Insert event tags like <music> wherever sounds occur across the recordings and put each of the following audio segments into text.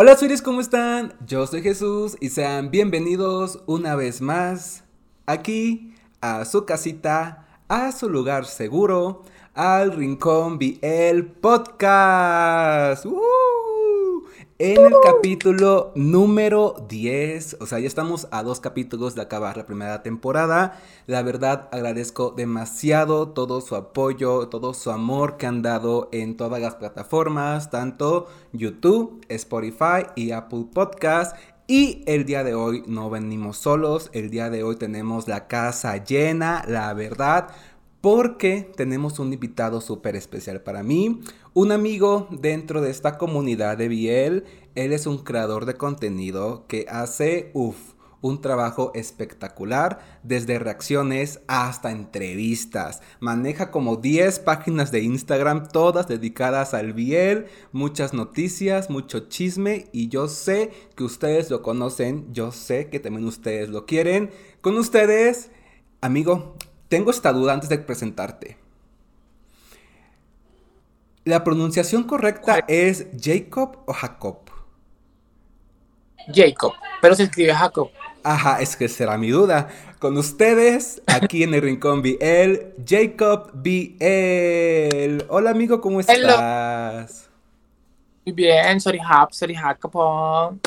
Hola Suris, ¿cómo están? Yo soy Jesús y sean bienvenidos una vez más aquí a su casita, a su lugar seguro, al Rincón BL Podcast. ¡Uh! En el capítulo número 10, o sea, ya estamos a dos capítulos de acabar la primera temporada. La verdad, agradezco demasiado todo su apoyo, todo su amor que han dado en todas las plataformas, tanto YouTube, Spotify y Apple Podcast. Y el día de hoy no venimos solos, el día de hoy tenemos la casa llena, la verdad porque tenemos un invitado súper especial para mí, un amigo dentro de esta comunidad de Biel. Él es un creador de contenido que hace, uff, un trabajo espectacular, desde reacciones hasta entrevistas. Maneja como 10 páginas de Instagram, todas dedicadas al Biel, muchas noticias, mucho chisme y yo sé que ustedes lo conocen, yo sé que también ustedes lo quieren. Con ustedes, amigo, tengo esta duda antes de presentarte. ¿La pronunciación correcta es Jacob o Jacob? Jacob, pero se escribe Jacob. Ajá, es que será mi duda. Con ustedes, aquí en el Rincón BL, Jacob BL. Hola amigo, ¿cómo estás? Muy bien, sorry Hap, sorry Jacob.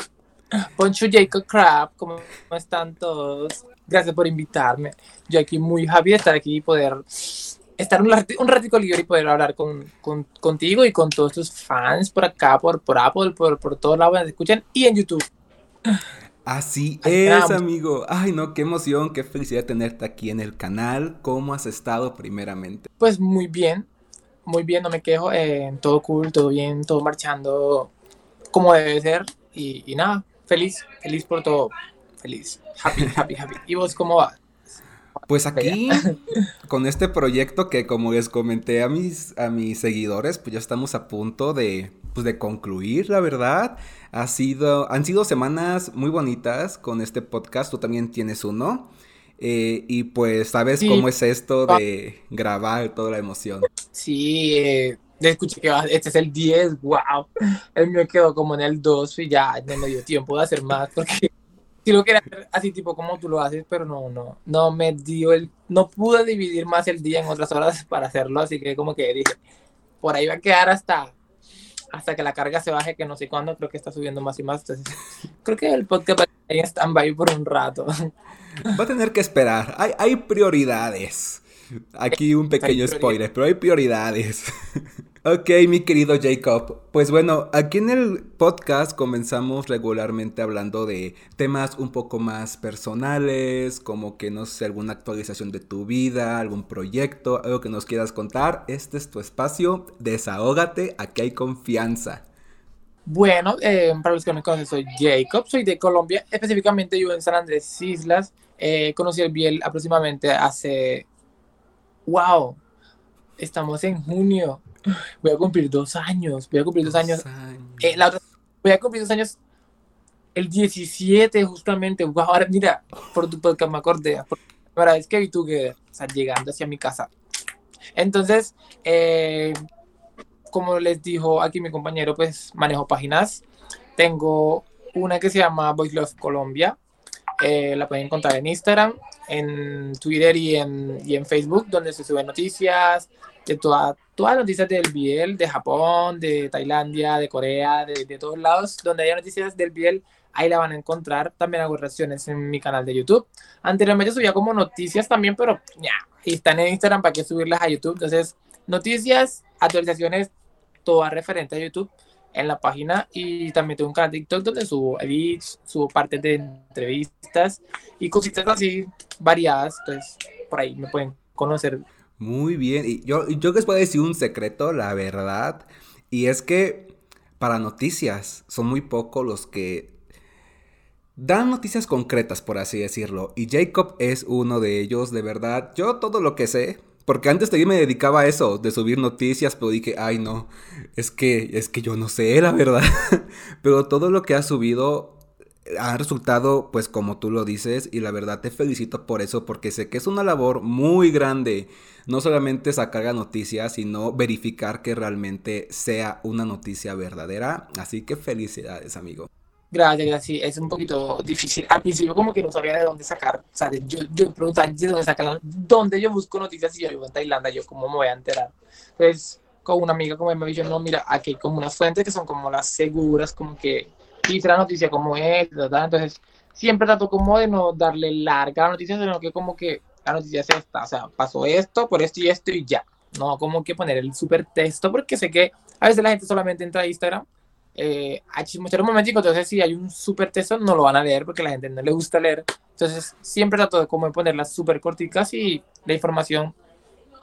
Poncho Jacob Crab, ¿cómo están todos? Gracias por invitarme. Yo aquí muy happy de estar aquí y poder estar un, un ratico libre y poder hablar con, contigo y con todos tus fans por acá, por, por Apple, por, por todos lados donde escuchan y en YouTube. Así es, amigo. Ay, no, qué emoción, qué felicidad tenerte aquí en el canal. ¿Cómo has estado primeramente? Pues muy bien, muy bien, no me quejo. Eh, todo cool, todo bien, todo marchando como debe ser. Y, y nada, feliz, feliz por todo feliz. Happy, happy, happy. ¿Y vos cómo vas? Pues aquí, con este proyecto que como les comenté a mis, a mis seguidores, pues ya estamos a punto de, pues de concluir, la verdad. Ha sido, han sido semanas muy bonitas con este podcast, tú también tienes uno. Eh, y pues sabes cómo es esto de grabar toda la emoción. Sí, eh, escuché que este es el 10, wow. El mío quedó como en el 2 y ya no me dio tiempo de hacer más porque sí lo quería hacer así tipo como tú lo haces, pero no, no, no me dio el, no pude dividir más el día en otras horas <laughs> para hacerlo, así que como que dije, por ahí va a quedar hasta, hasta que la carga se baje, que no sé cuándo, creo que está subiendo más y más, entonces <laughs> creo que el podcast va a estar en stand-by por un rato. <laughs> Va a tener que esperar, hay, hay prioridades. Aquí un pequeño spoiler, pero hay prioridades. Ok, mi querido Jacob. Pues bueno, aquí en el podcast comenzamos regularmente hablando de temas un poco más personales, como que no sé, alguna actualización de tu vida, algún proyecto, algo que nos quieras contar. Este es tu espacio, desahógate, aquí hay confianza. Bueno, eh, para los que no me conocen, soy Jacob, soy de Colombia, específicamente yo en San Andrés Islas. Eh, conocí el Biel aproximadamente hace... ¡Wow! Estamos en junio voy a cumplir dos años, voy a cumplir dos, años. Eh, voy a cumplir dos años el 17 justamente. Ahora, mira, por tu podcast me acordé. Por es que vi tú que, sea, llegando hacia mi casa. Entonces, eh, como les dijo aquí mi compañero, pues manejo páginas. Tengo una que se llama Voice Love Colombia. Eh, la pueden encontrar en Instagram, en Twitter y en, y en Facebook, donde se suben noticias, de toda, todas las noticias del Biel, de Japón, de Tailandia, de Corea, de, de, todos lados, donde haya noticias del Biel, ahí la van a encontrar. También hago reacciones en mi canal de YouTube. Anteriormente subía como noticias también, pero ya, están en Instagram para que subirlas a YouTube. Entonces, noticias, actualizaciones, todas referentes a YouTube en la página y también tengo un canal de TikTok donde subo edits, subo partes de entrevistas y cositas así variadas, entonces por ahí me pueden conocer muy bien. Y yo, yo les a decir un secreto, la verdad. Y es que para noticias son muy pocos los que dan noticias concretas, por así decirlo. Y Jacob es uno de ellos, de verdad. Yo todo lo que sé, porque antes de me dedicaba a eso, de subir noticias, pero dije, ay no, es que, es que yo no sé, la verdad. <laughs> pero todo lo que ha subido han resultado, pues como tú lo dices, y la verdad te felicito por eso, porque sé que es una labor muy grande, no solamente sacar la noticia, sino verificar que realmente sea una noticia verdadera. Así que felicidades, amigo. Gracias, gracias. Es un poquito difícil. Al principio como que no sabía de dónde sacar. O sea, yo, yo preguntaba de dónde sacar, dónde yo busco noticias si yo vivo en Tailandia, yo cómo me voy a enterar. Entonces, con una amiga como me dijo, no, mira, aquí hay como unas fuentes que son como las seguras, como que dice la noticia como es, ¿verdad? Entonces, siempre trato como de no darle larga a la noticia, sino que como que la noticia es esta, o sea, pasó esto, por esto y esto y ya. No como que poner el super texto, porque sé que a veces la gente solamente entra a Instagram eh, a chismosear un momentico, entonces si hay un super texto no lo van a leer porque a la gente no le gusta leer. Entonces siempre trato de como ponerlas súper corticas y la información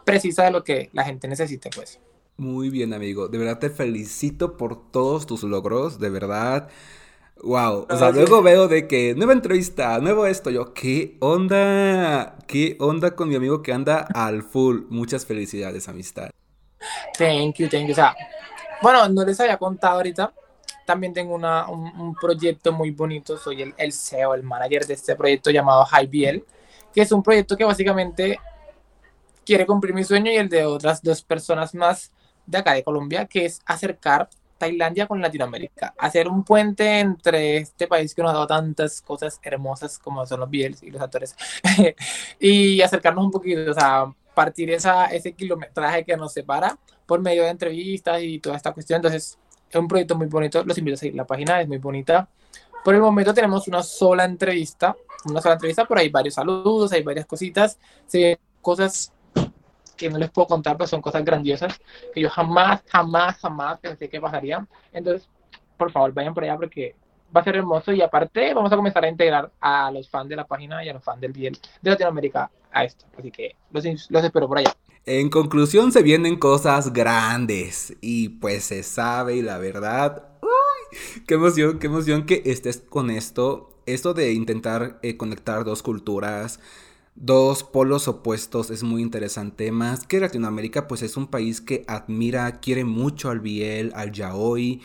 precisa de lo que la gente necesite, pues. Muy bien, amigo. De verdad te felicito por todos tus logros, de verdad. Wow, o sea, luego veo de que nueva entrevista, nuevo esto, yo, ¿qué onda? ¿Qué onda con mi amigo que anda al full? Muchas felicidades, amistad. Thank you, thank you. O sea, bueno, no les había contado ahorita, también tengo una, un, proyecto muy bonito, soy el, el, CEO, el manager de este proyecto llamado HighBL, que es un proyecto que básicamente quiere cumplir mi sueño y el de otras dos personas más de acá de Colombia, que es acercar Tailandia con Latinoamérica, hacer un puente entre este país que nos ha dado tantas cosas hermosas como son los BLs y los actores, <laughs> y acercarnos un poquito, o sea, partir esa, ese kilometraje que nos separa por medio de entrevistas y toda esta cuestión. Entonces, es un proyecto muy bonito, los invito a seguir la página, es muy bonita. Por el momento tenemos una sola entrevista, una sola entrevista, pero hay varios saludos, hay varias cositas, se cosas que no les puedo contar, pero son cosas grandiosas que yo jamás, jamás, jamás pensé que pasarían. Entonces, por favor, vayan por allá porque va a ser hermoso y aparte vamos a comenzar a integrar a los fans de la página y a los fans del Biel de Latinoamérica a esto. Así que los, los espero por allá. En conclusión, se vienen cosas grandes y pues se sabe y la verdad, qué emoción, qué emoción que estés con esto. Esto de intentar eh, conectar dos culturas, dos polos opuestos es muy interesante. Más que Latinoamérica, pues es un país que admira, quiere mucho al Biel, al Yaoi.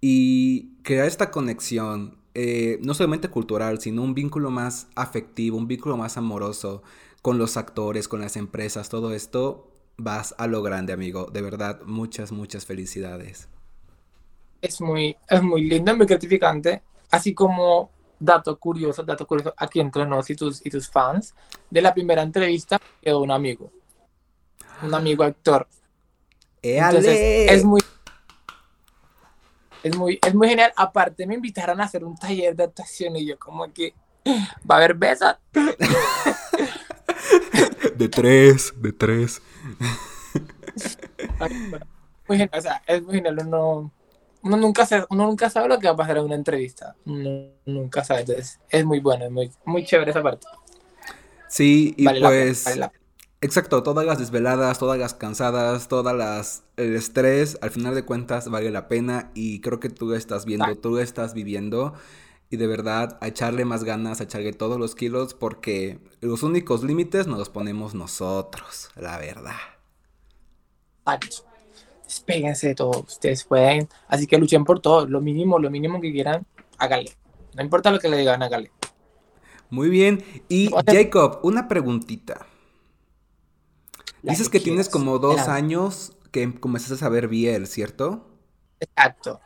Y crear esta conexión, eh, no solamente cultural, sino un vínculo más afectivo, un vínculo más amoroso con los actores, con las empresas, todo esto, vas a lo grande, amigo. De verdad, muchas, muchas felicidades. Es muy, es muy lindo, muy gratificante. Así como dato curioso, dato curioso aquí entre nosotros y tus, y tus fans, de la primera entrevista quedó un amigo, un amigo actor. Entonces, es muy, es muy, es muy genial. Aparte me invitaron a hacer un taller de actuación y yo como que va a haber besas. De tres, de tres. muy genial, o sea, es muy genial. Uno, uno, nunca sabe, uno nunca sabe lo que va a pasar en una entrevista. Uno nunca sabe. Entonces, es muy bueno, es muy, muy chévere esa parte. Sí, y pues. Exacto, todas las desveladas, todas las cansadas, todas las el estrés, al final de cuentas vale la pena y creo que tú estás viendo, tú estás viviendo y de verdad a echarle más ganas, a echarle todos los kilos porque los únicos límites nos los ponemos nosotros, la verdad. Despéguense de todo, ustedes pueden, así que luchen por todo, lo mínimo, lo mínimo que quieran, hágale. No importa lo que le digan, hágale. Muy bien, y Jacob, una preguntita. Dices que, tienes como dos años que comenzaste a ver Biel, ¿cierto? Exacto.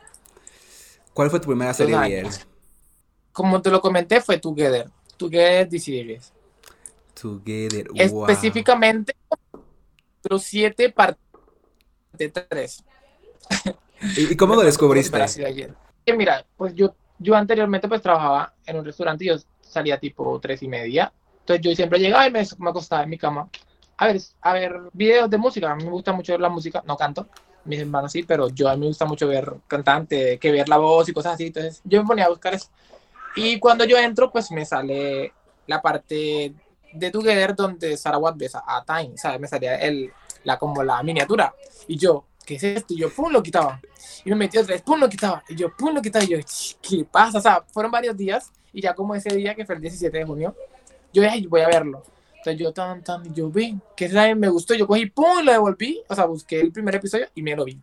¿Cuál fue tu primera serie Biel? Como te lo comenté, fue Together. Together DC Together, wow. Específicamente, los siete parte 3. ¿Y cómo <laughs> lo descubriste? Mira, pues yo, yo anteriormente pues trabajaba en un restaurante y yo salía tipo tres y media. Entonces yo siempre llegaba y me, me acostaba en mi cama a ver, a ver videos de música. A mí me gusta mucho ver la música, no canto, mis hermanos sí, pero yo a mí me gusta mucho ver cantante, que ver la voz y cosas así. Entonces yo me ponía a buscar eso. Y cuando yo entro, pues me sale la parte de Together donde Sarawat besa a Time, ¿sabes? Me salía el, la, como la miniatura. Y yo, ¿qué es esto? Y yo, pum, lo quitaba. Y me metí otra vez, pum, lo quitaba. Y yo, pum, lo quitaba. Y yo, ¿qué pasa? O sea, fueron varios días. Y ya como ese día, que fue el 17 de junio, yo dije, voy a verlo. Entonces yo tan, tan, yo vi que me gustó, yo cogí, pum, lo devolví, o sea, busqué el primer episodio y me lo vi.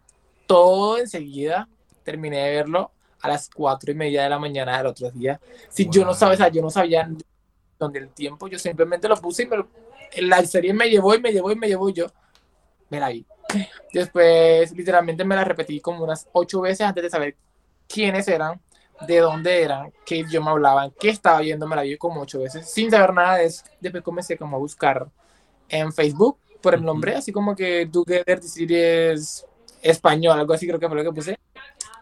Todo enseguida, terminé de verlo, a las cuatro y media de la mañana del otro día. Si yo no sabía, o sea, yo no sabía dónde el tiempo, yo simplemente lo puse y me lo, la serie me llevó y me llevó y me llevó y yo me la vi. Después, literalmente me la repetí como unas ocho veces antes de saber quiénes eran, de dónde eran, qué idioma hablaban, qué estaba viendo, me la vi como ocho veces, sin saber nada de eso. Después comencé como a buscar en Facebook por el nombre, así como que Together Series español, algo así creo que fue lo que puse.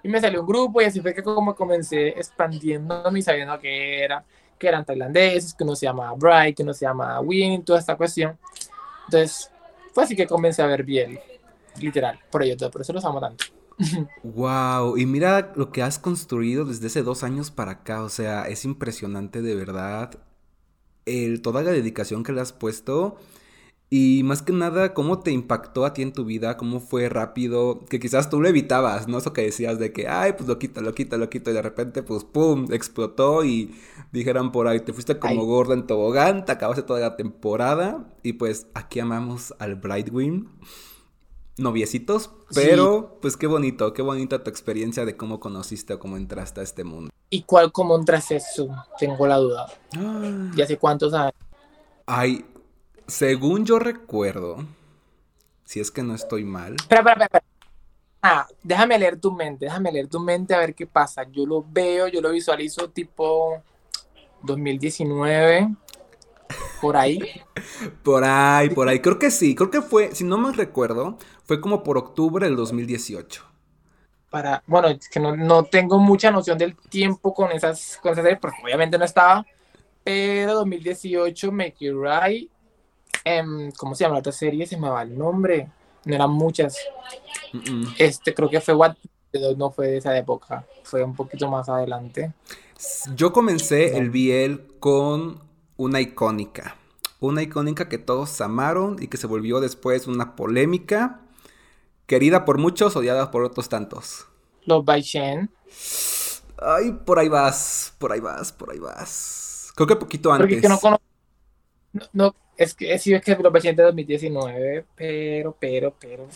Y me salió un grupo y así fue que como comencé expandiéndome y sabiendo que era, que eran tailandeses, que uno se llama Bright, que uno se llama Win, toda esta cuestión. Entonces, fue así que comencé a ver bien, literal, por ello todo, por eso los amo tanto. Wow, y mira lo que has construido desde hace dos años para acá, o sea, es impresionante de verdad. El, toda la dedicación que le has puesto y más que nada, ¿cómo te impactó a ti en tu vida? ¿Cómo fue rápido? Que quizás tú lo evitabas, ¿no? Eso que decías de que, ay, pues lo quito, lo quito, lo quito. Y de repente, pues, ¡pum! Explotó y dijeran por ahí, te fuiste como gordo en tobogán, te acabaste toda la temporada. Y pues aquí amamos al Brightwing. Noviecitos, pero pues qué bonito, qué bonita tu experiencia de cómo conociste o cómo entraste a este mundo. ¿Y cuál, cómo entraste eso? Tengo la duda. Ah. ¿Y hace cuántos años? Ay, según yo recuerdo, si es que no estoy mal. Espera, espera, espera. Ah, déjame leer tu mente, déjame leer tu mente a ver qué pasa. Yo lo veo, yo lo visualizo tipo 2019, por ahí. <laughs> por ahí, por ahí. Creo que sí, creo que fue, si no me recuerdo, fue como por octubre del 2018. Para, bueno, es que no, tengo mucha noción del tiempo con esas, cosas, porque obviamente no estaba, pero 2018, Make It Right, Em, ¿cómo se llama la otra serie? Se me va el nombre. No eran muchas. Este, creo que fue What no fue de esa época, fue un poquito más adelante. Yo comencé el BL con una icónica. Una icónica que todos amaron y que se volvió después una polémica. Querida por muchos, odiada por otros tantos. Los by Shen. Ay, por ahí vas, por ahí vas, por ahí vas. Creo que poquito antes. Porque no, no, no, es que sí es que lo presidente de 2019, pero, pero, pero.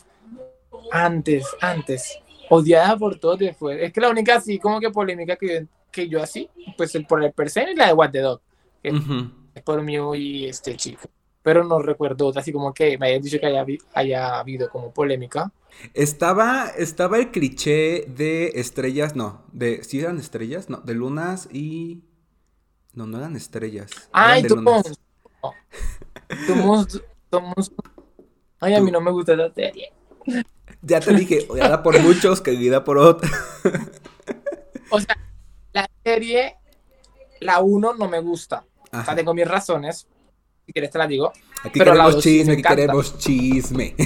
Antes, antes. Odiada por todos después. Es que la única así como que polémica que, que yo así, pues el por el persen y la de What the Dog. Es por mí y este chico. Pero no recuerdo así como que me hayan dicho que haya, haya habido como polémica. Estaba, estaba el cliché de estrellas, no, de, ¿sí eran estrellas? No, de lunas y... No, no eran estrellas. Ay, tú somos, somos... Ay, a mí no me gusta esa serie. Ya te dije, odiada por muchos, querida por otros. O sea, la serie, la 1 no me gusta. O sea, tengo mis razones. Si quieres te la digo. Aquí pero queremos chisme, aquí queremos chisme.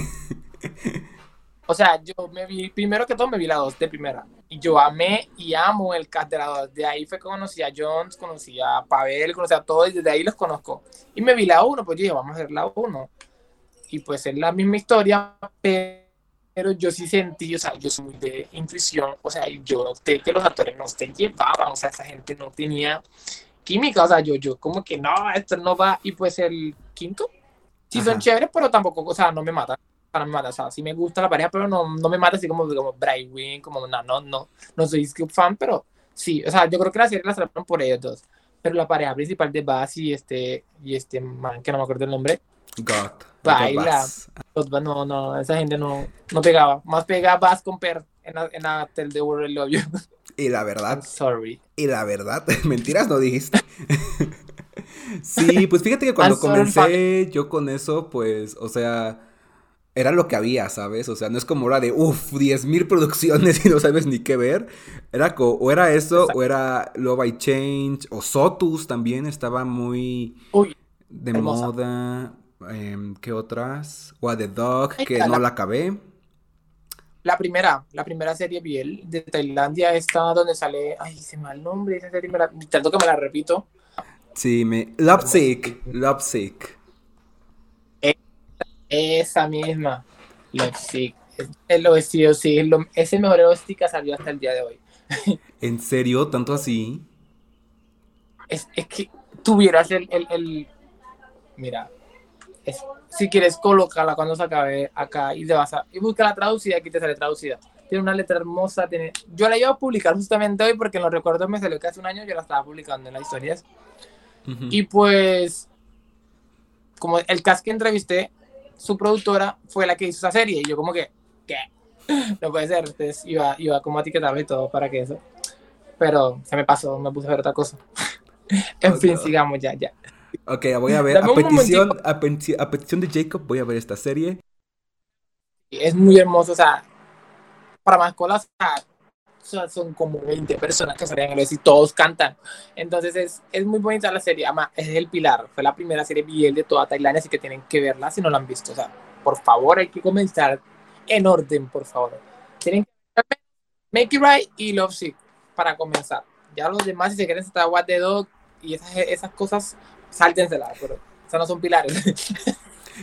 O sea, yo me vi, primero que todo me vi la 2 de primera. Y yo amé y amo el cast de la 2. De ahí fue que conocí a Jones, conocí a Pavel, conocí a todos y desde ahí los conozco. Y me vi la 1, pues yo dije, vamos a ver la 1. Y pues es la misma historia, pero yo sí sentí, o sea, yo soy muy de intuición, o sea, yo noté que los actores no se llevaban, o sea, esa gente no tenía química, o sea, yo, yo como que no, esto no va. Y pues el quinto, sí son chéveres, pero tampoco, o sea, no me matan no me mata. O sea, sí me gusta la pareja, pero no, no me mata así como, como Brightwing, como no, no, no, no soy fan, pero sí, o sea, yo creo que la serie la salvaron por ellos dos. Pero la pareja principal de Bass y este, y este man, que no me acuerdo el nombre. God. Baila. No, no, esa gente no, no pegaba. Más pegaba Bass con Per en la, en la Tel de World Love You. Y la verdad. sorry. Y la verdad, <laughs> mentiras no dijiste. <laughs> sí, pues fíjate que cuando comencé yo con eso, pues, o sea, era lo que había, ¿sabes? O sea, no es como era de, uff, 10.000 producciones <laughs> y no sabes ni qué ver. Era o era eso, o era Love I Change, o Sotus también estaba muy de moda. Em, ¿Qué otras? O a The Dog, que no la acabé. La primera, la primera serie Biel de Tailandia está donde sale, ay, se me el nombre, esa serie, me la, tanto que me la repito. Sí, me... Lovesick, Lovesick. Esa misma. Lovesick. El vestido, sí. ese mejor OST que salió hasta el día de hoy. <laughs> ¿En serio? ¿Tanto así? Es, es que tuvieras el, el, el... Mira, si quieres, colócala cuando se acabe acá y te vas a... Y busca la traducida, aquí te sale traducida. tiene una letra hermosa, tiene... Yo la iba a publicar justamente hoy porque en los recuerdos me salió que hace un año yo la estaba publicando en las historias. Y pues, como el cast que entrevisté, su productora fue la que hizo esa serie. Y yo como que, ¿qué? <clears throat> No puede ser. Entonces iba, iba como a etiquetarme y todo para que eso. Pero se me pasó, me puse a ver otra cosa. <laughs> en fin, sigamos ya, ya. Ok, voy a ver. A petición, a, petición de Jacob, voy a ver esta serie. Es muy hermoso, o sea, para más colas, son como 20 personas que salen a y todos cantan. Entonces es, es muy bonita la serie. Además, es el pilar. Fue la primera serie BL de toda Tailandia, así que tienen que verla si no la han visto. O sea, por favor, hay que comenzar en orden, por favor. Tienen que Make It Right y Love Sick para comenzar. Ya los demás, si se quieren estar What the Dog y esas, esas cosas, sáltenselas, pero esas no son pilares.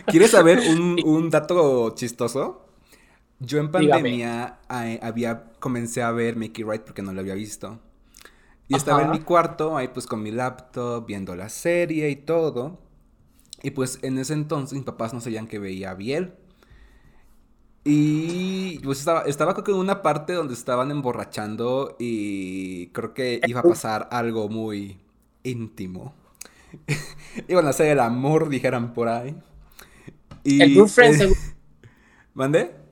¿Quieres saber un, <laughs> un dato chistoso? Yo en pandemia había comencé a ver Mickey Wright porque no lo había visto. Y estaba en mi cuarto, ahí pues con mi laptop, viendo la serie y todo. Y pues en ese entonces mis papás no sabían que veía Biel. Y pues estaba, estaba creo que en una parte donde estaban emborrachando y creo que iba a pasar algo muy íntimo. <laughs> Iban a hacer el amor, dijeran por ahí. Y, el Friend, <laughs> ¿Mandé?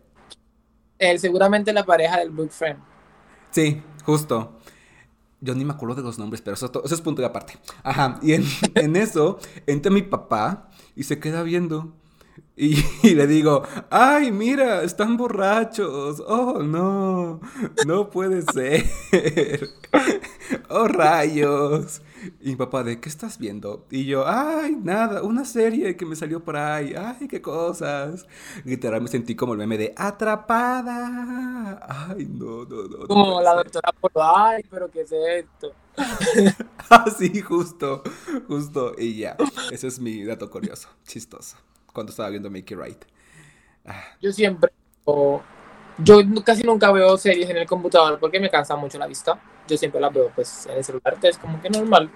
Seguramente la pareja del Book Friend. Sí, justo. Yo ni me acuerdo de los nombres, pero eso, es punto de aparte. Ajá, y <laughs> en, eso entra mi papá y se queda viendo. <laughs> Y, le digo, ay, mira, están borrachos. Oh, no, no puede ser. <laughs> oh, rayos. Y mi papá, ¿de qué estás viendo? Y yo, ay, nada, una serie que me salió por ahí, ay, qué cosas. Literal me sentí como el meme de atrapada. Ay, no, no, no. Como la doctora ay, pero ¿qué es esto? <laughs> ah, sí, justo, justo. Y ya, ese es mi dato curioso, chistoso, cuando estaba viendo Mickey Wright. Ah. Yo siempre, yo casi nunca veo series en el computador porque me cansa mucho la vista yo siempre las veo pues en el celular, es como que normal.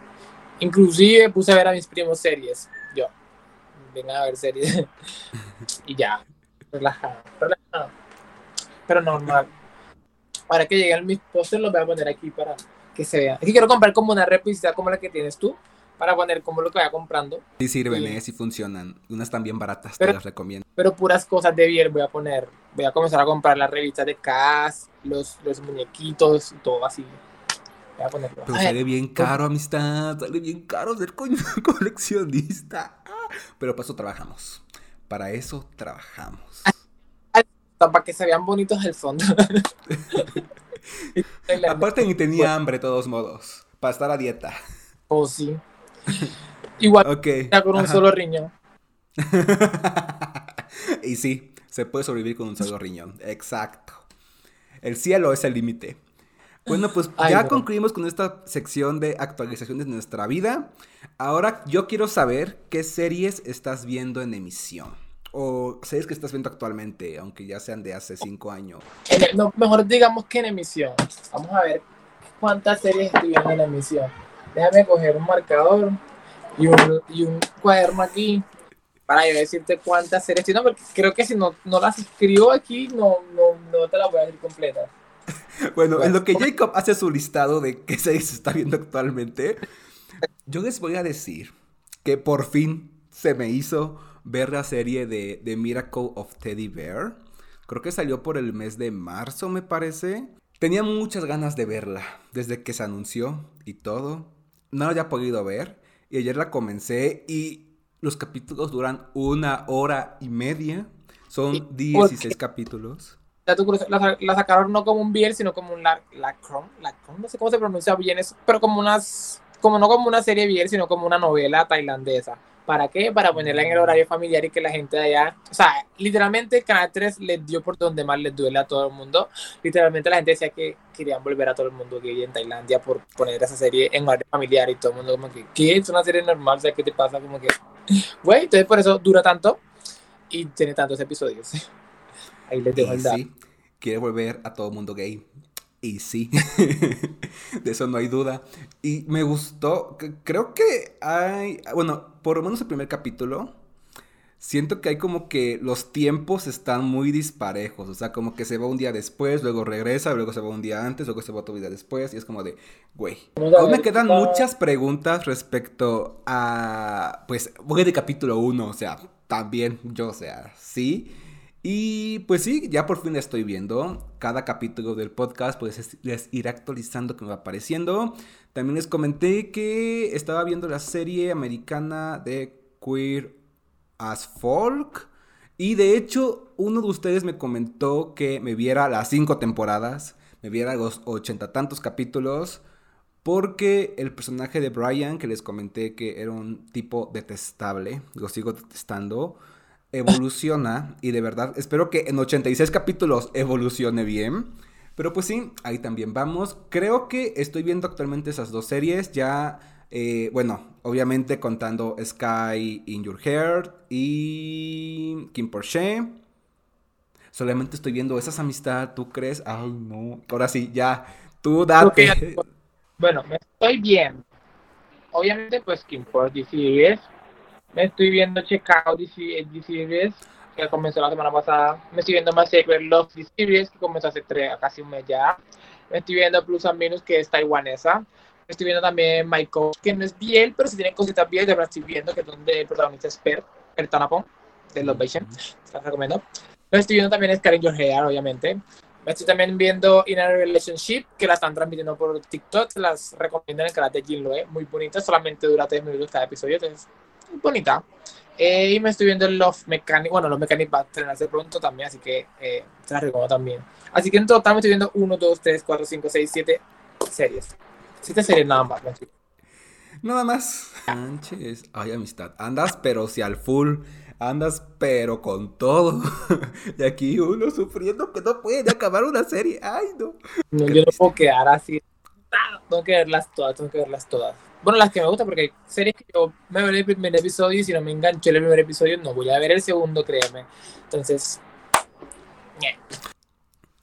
Inclusive puse a ver a mis primos series, yo, venga a ver series <laughs> y ya, relajado, relajado, pero normal. Ahora que lleguen mis pósters los voy a poner aquí para que se vea. Es que quiero comprar como una repisa como la que tienes tú, para poner como lo que vaya comprando. Sí sirven, eh, sí funcionan. Unas también baratas, te las recomiendo. Pero puras cosas de bien voy a poner. Voy a comenzar a comprar las revistas de Cass, los, los muñequitos y todo así. Pero sale bien caro, amistad. Sale bien caro ser <laughs> coleccionista. Pero para eso trabajamos. Para eso trabajamos. Para que se vean bonitos el fondo. <laughs> Aparte ni tenía hambre, de todos modos. Para estar a dieta. Oh, sí. <laughs> Igual okay. con un solo riñón. <laughs> y sí, se puede sobrevivir con un solo riñón. Exacto. El cielo es el límite. Bueno, pues ya concluimos con esta sección de actualizaciones de nuestra vida. Ahora yo quiero saber qué series estás viendo en emisión. O series que estás viendo actualmente, aunque ya sean de hace cinco años. no, mejor digamos que en emisión. Vamos a ver cuántas series estoy viendo en emisión. Déjame coger un marcador y un, y un cuaderno aquí para yo decirte cuántas series estoy porque creo que si no, no las escribo aquí, no, no, no te las voy a decir completas. <laughs> Bueno, en lo que Jacob hace su listado de qué series está viendo actualmente, yo les voy a decir que por fin se me hizo ver la serie de, The Miracle of Teddy Bear. Creo que salió por el mes de marzo, me parece. Tenía muchas ganas de verla desde que se anunció y todo. No la había podido ver. Y ayer la comencé y los capítulos duran una hora y media. Son 16 capítulos la, sacaron no como un biel, sino como un lacron, lacron, no sé cómo se pronuncia bien eso, pero como unas, como no como una serie biel, sino como una novela tailandesa. ¿Para qué? Para ponerla en el horario familiar y que la gente de allá, o sea, literalmente Canal 3 les dio por donde más les duele a todo el mundo. Literalmente la gente decía que querían volver a todo el mundo que en Tailandia por poner esa serie en horario familiar y todo el mundo como que, ¿qué? Es una serie normal, o sea, ¿qué te pasa? Como que, güey, entonces por eso dura tanto y tiene tantos episodios. <laughs> Ahí les dejo el Sí, quiere volver a todo mundo gay. Y sí, <laughs> de eso no hay duda. Y me gustó, creo que hay, bueno, por lo menos el primer capítulo siento que hay como que los tiempos están muy disparejos, o sea, como que se va un día después, luego regresa, luego se va un día antes, luego se va otro día después, y es como de, güey. Aún me quedan muchas preguntas respecto a, pues, voy de capítulo 1, o sea, también yo, o sea, sí. Y pues sí, ya por fin estoy viendo. Cada capítulo del podcast pues les iré actualizando que me va apareciendo. También les comenté que estaba viendo la serie americana de Queer as Folk. Y de hecho, uno de ustedes me comentó que me viera las cinco temporadas, me viera los ochenta tantos capítulos, porque el personaje de Brian, que les comenté que era un tipo detestable, lo sigo detestando, evoluciona y de verdad espero que en 86 capítulos evolucione bien. Pero pues sí, ahí también vamos. Creo que estoy viendo actualmente esas dos series. Ya eh, bueno, obviamente contando Sky in Your Heart y Kim Porsche. Solamente estoy viendo esas amistades, ¿tú crees? Ay, no. Ahora sí, ya. Tú date. bueno, estoy bien. Obviamente, pues Kim Porsche Series. Me estoy viendo Checkout DC, Series, que comenzó la semana pasada. Me estoy viendo más Sacred Love DC Series, que comenzó hace tres, casi un mes ya. Me estoy viendo Plus and Minus, que es taiwanesa. Estoy viendo también Michael, que no es bien, pero si tienen cositas bien, de verdad estoy viendo que es donde el protagonista es Per, Per Tanapon, de Love Vision, se recomiendo. Lo estoy viendo también es Karen Hair, obviamente. Me estoy también viendo In a Relationship, que la están transmitiendo por TikTok. Las recomiendo en el canal de Jin Loe. Muy bonita, solamente dura 3 minutos cada episodio, entonces, bonita. Eh, y me estoy viendo Love Mechanic. Bueno, Love Mechanic va a estrenarse pronto también, así que eh, se la recomiendo también. Así que en total me estoy viendo 1, 2, 3, 4, 5, 6, 7 series. Siete series nada más. Nada más. Sánchez. Ay, amistad. Andas pero si al full. Andas pero con todo. <laughs> y aquí uno sufriendo que no puede acabar una serie. Ay, no. no yo no puedo quedar así. Tengo que verlas todas, tengo que verlas todas. Bueno, las que me gustan porque hay series que yo me veré el primer episodio y si no me engancho el primer episodio no voy a ver el segundo, créeme. Entonces,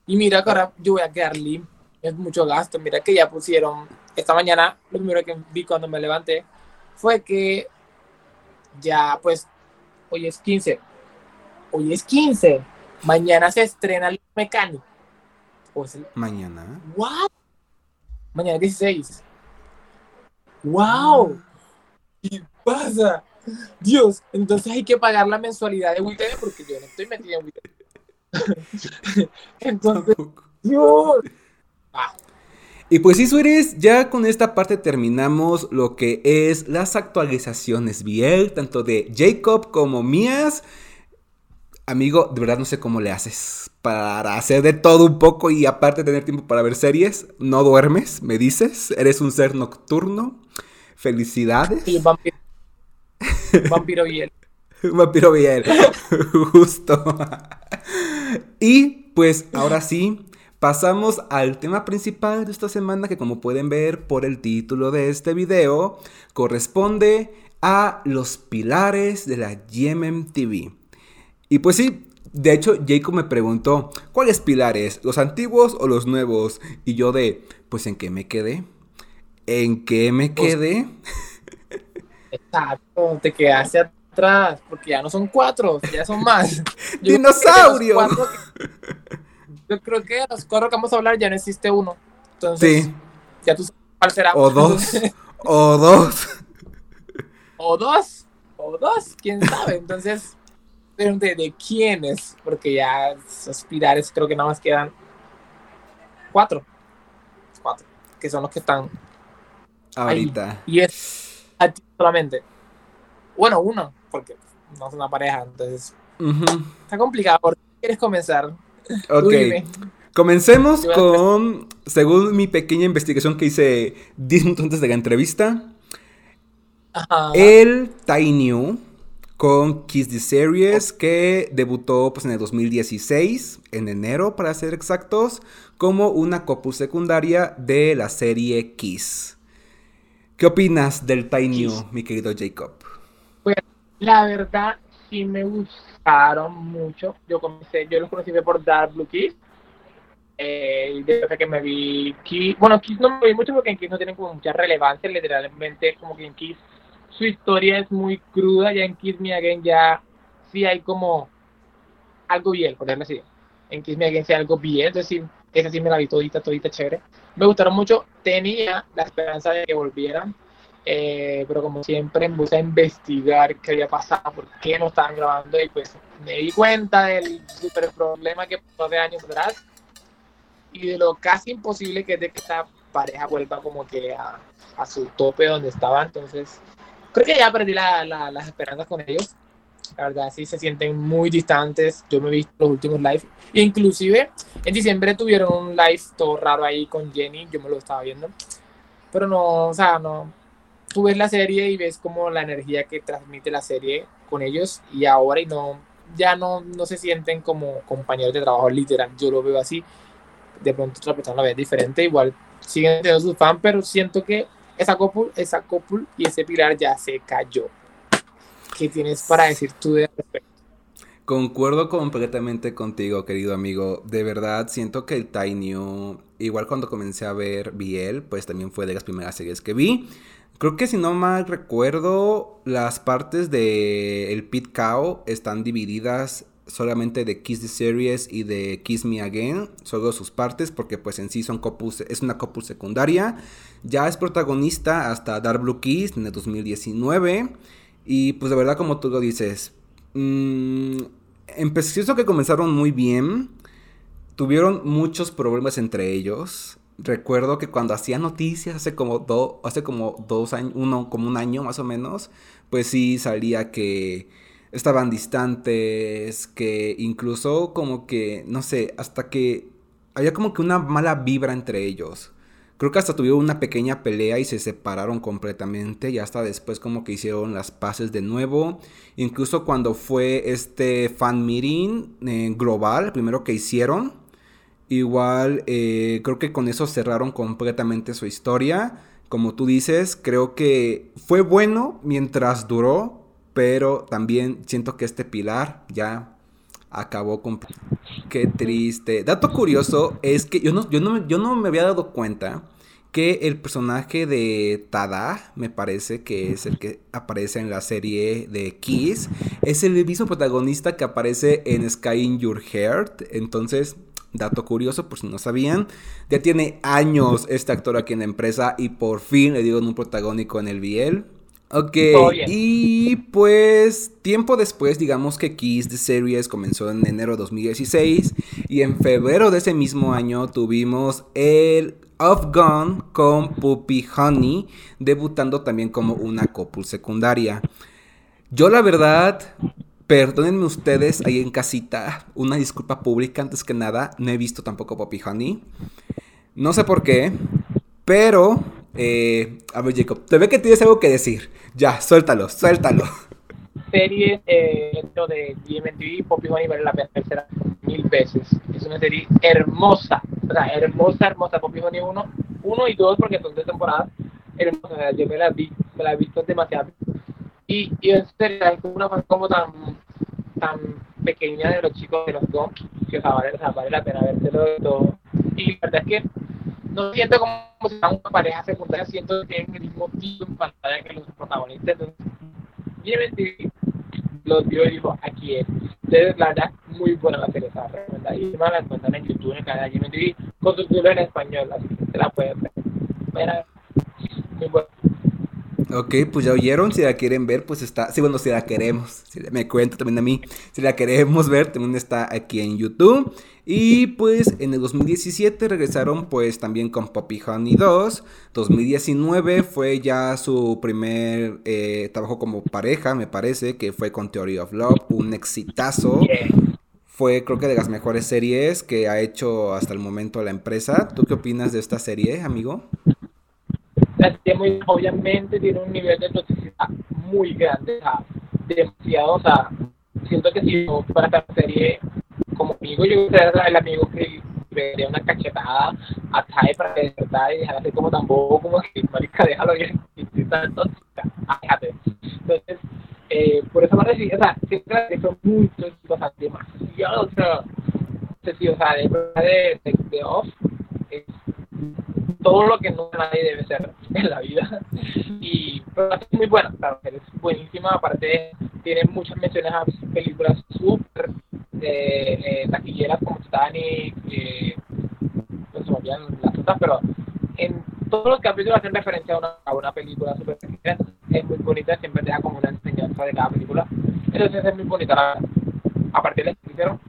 y mira que ahora yo voy a quedar limpio. Es mucho gasto. Mira que ya pusieron esta mañana lo primero que vi cuando me levanté fue que ya pues hoy es 15. Hoy es 15. Mañana se estrena el mecánico. Mañana. ¡Wow! Mañana 16. ¡Wow! ¿Qué pasa? Dios, entonces hay que pagar la mensualidad de WeTV porque yo no estoy metido en WeTV. <laughs> entonces, Dios. Ah, y pues sí, Suárez, ya con esta parte terminamos lo que es las actualizaciones bien, tanto de Jacob como mías. Amigo, de verdad no sé cómo le haces para hacer de todo un poco y aparte tener tiempo para ver series. No duermes, me dices. Eres un ser nocturno. Felicidades. Sí, vampiro. <laughs> vampiro bien. vampiro bien. <laughs> Justo. y pues ahora sí, Pasamos al tema principal de esta semana que como pueden ver por el título de este video, corresponde a los pilares de la Yemen TV. Y pues sí, de hecho Jacob me preguntó, ¿cuáles pilares? ¿Los antiguos o los nuevos? Y yo de, pues ¿en qué me quedé? ¿En qué me pues quedé? Exacto, te quedaste atrás, porque ya no son cuatro, ya son más. ¡Dinosaurio! <laughs> yo creo que <laughs> los cuatro que vamos a hablar ya no existe uno. Entonces, sí. ya tú sabes cuál será. O dos. <laughs> o dos. o dos. O dos, quién sabe. Entonces, ¿de, de quiénes? Porque ya esos pilares creo que nada más quedan cuatro. Cuatro. Que son los que están ahorita. Y es solamente. Bueno, uno, porque no es una pareja, entonces. Está complicado. ¿Por qué quieres comenzar? Ok. Comencemos con, según mi pequeña investigación que hice 10 minutos antes de la entrevista, el Tiny con Kiss the Series, que debutó pues, en el 2016, en enero para ser exactos, como una copu secundaria de la serie Kiss. ¿Qué opinas del Tiny mi querido Jacob? Pues la verdad sí me gusta mucho. Yo comencé, yo los conocí por Dark Blue Kiss. Eh, desde que me vi Kiss, bueno, Kiss no me vi mucho porque en Kiss no tienen como mucha relevancia, literalmente como que en Kiss su historia es muy cruda, ya en Kiss Me Again ya sí hay como algo bien, por ejemplo así. En Kiss Me Again sí hay algo bien, es decir, esa sí me la vi todita, todita chévere. Me gustaron mucho, tenía la esperanza de que volvieran, eh, pero como siempre me puse a investigar qué había pasado, por qué no estaban grabando y pues me di cuenta del super problema que pasó de años atrás y de lo casi imposible que es de que esta pareja vuelva como que a, a su tope donde estaba. Entonces, creo que ya perdí la, la, las esperanzas con ellos. La verdad, sí se sienten muy distantes. Yo me he visto los últimos live. Inclusive, en diciembre tuvieron un live todo raro ahí con Jenny. Yo me lo estaba viendo. Pero no, o sea, no. Tú ves la serie y ves como la energía que transmite la serie con ellos. Y ahora y no, ya no, no se sienten como compañeros de trabajo literal. Yo lo veo así. De pronto otra persona lo ve diferente. Igual siguen teniendo sus fans, pero siento que esa cópula, esa cópula y ese pilar ya se cayó. ¿Qué tienes para decir tú de respecto? Concuerdo completamente contigo, querido amigo. De verdad, siento que el Tiny, igual cuando comencé a ver Biel, pues también fue de las primeras series que vi. Creo que si no mal recuerdo, las partes de Pit Cow están divididas solamente de Kiss the Series y de Kiss Me Again, solo sus partes, porque pues en sí son couples, es una couple secundaria. Ya es protagonista hasta Dark Blue Kiss en el 2019. Y pues de verdad, como tú lo dices, mmm, empezó que comenzaron muy bien. Tuvieron muchos problemas entre ellos. Recuerdo que cuando hacía noticias hace como, hace como dos años, uno, como un año más o menos, pues sí salía que estaban distantes, que incluso como que, no sé, hasta que había como que una mala vibra entre ellos. Creo que hasta tuvieron una pequeña pelea y se separaron completamente y hasta después como que hicieron las paces de nuevo. Incluso cuando fue este fan meeting eh, global, primero que hicieron, igual eh, creo que con eso cerraron completamente su historia. Como tú dices, creo que fue bueno mientras duró, pero también siento que este pilar ya acabó con... Qué triste. Dato curioso es que yo no, yo no, yo no me había dado cuenta que el personaje de Tada, me parece que es el que aparece en la serie de Kiss, es el mismo protagonista que aparece en Sky in Your Heart. Entonces, dato curioso, por si no sabían, ya tiene años este actor aquí en la empresa y por fin le dieron un protagónico en el Biel. Ok, y pues tiempo después, digamos que Kiss The Series comenzó en enero de 2016 y en febrero de ese mismo año tuvimos el Off Gone con Puppy Honey, debutando también como una couple secundaria. Yo la verdad, perdónenme ustedes ahí en casita, una disculpa pública antes que nada, no he visto tampoco Puppy Honey. No sé por qué, pero eh, a ver, Jacob, te ve que tienes algo que decir. Ya, suéltalo, suéltalo. <laughs> Serie eh, de GMTV, Poppy Honey vale la verla mil veces. Es una serie hermosa, o sea, hermosa, hermosa. Poppy Honey 1, 1 y 2, porque son de temporada. Hermosa, yo me la vi, me la he visto demasiado. Y, y en serio, es una fan como tan, tan pequeña de los chicos de los dos, que o sea, vale, o sea, vale la pena de todo. Y la verdad es que no siento como si una pareja secundaria, siento que tienen el mismo tipo en pantalla que los protagonistas. Entonces, los dio y dijo, aquí es. Entonces, la verdad, muy buena la serie, está recomendadísima, la encuentran en YouTube, en el canal de con subtítulos en español, así que se la pueden ver. Muy buena. Ok, pues ya oyeron, si la quieren ver, pues está, sí, bueno, si la queremos, si me cuenta también a mí, si la queremos ver, también está aquí en YouTube. Y pues en el 2017 regresaron pues también con Poppy Honey 2. 2019 fue ya su primer eh, trabajo como pareja, me parece, que fue con Theory of Love, un exitazo. Fue creo que de las mejores series que ha hecho hasta el momento la empresa. ¿Tú qué opinas de esta serie, amigo? Muy, obviamente tiene un nivel de toxicidad muy grande, o sea, demasiado, o sea, siento que si yo para esta serie como amigo, yo ser el amigo que le daría una cachetada a Tai para que y dejar de ser como tan bobo como que marica, déjalo bien, <laughs> tan tóxica, déjate. Entonces, eh, por esa parte sí, o sea, siempre que son muy tóxicos, o sea, demasiado, o sea, o sea, de, de, de, de off, todo lo que no nadie debe ser <laughs> en la vida. Y pero es muy buena, es buenísima, aparte tiene muchas menciones a películas súper eh, taquilleras como Titanic, eh, no se me las otras, pero en todos los capítulos hacen referencia a una, a una película súper es muy bonita, siempre te da como una enseñanza de cada película, entonces es muy bonita, la, a partir de que hicieron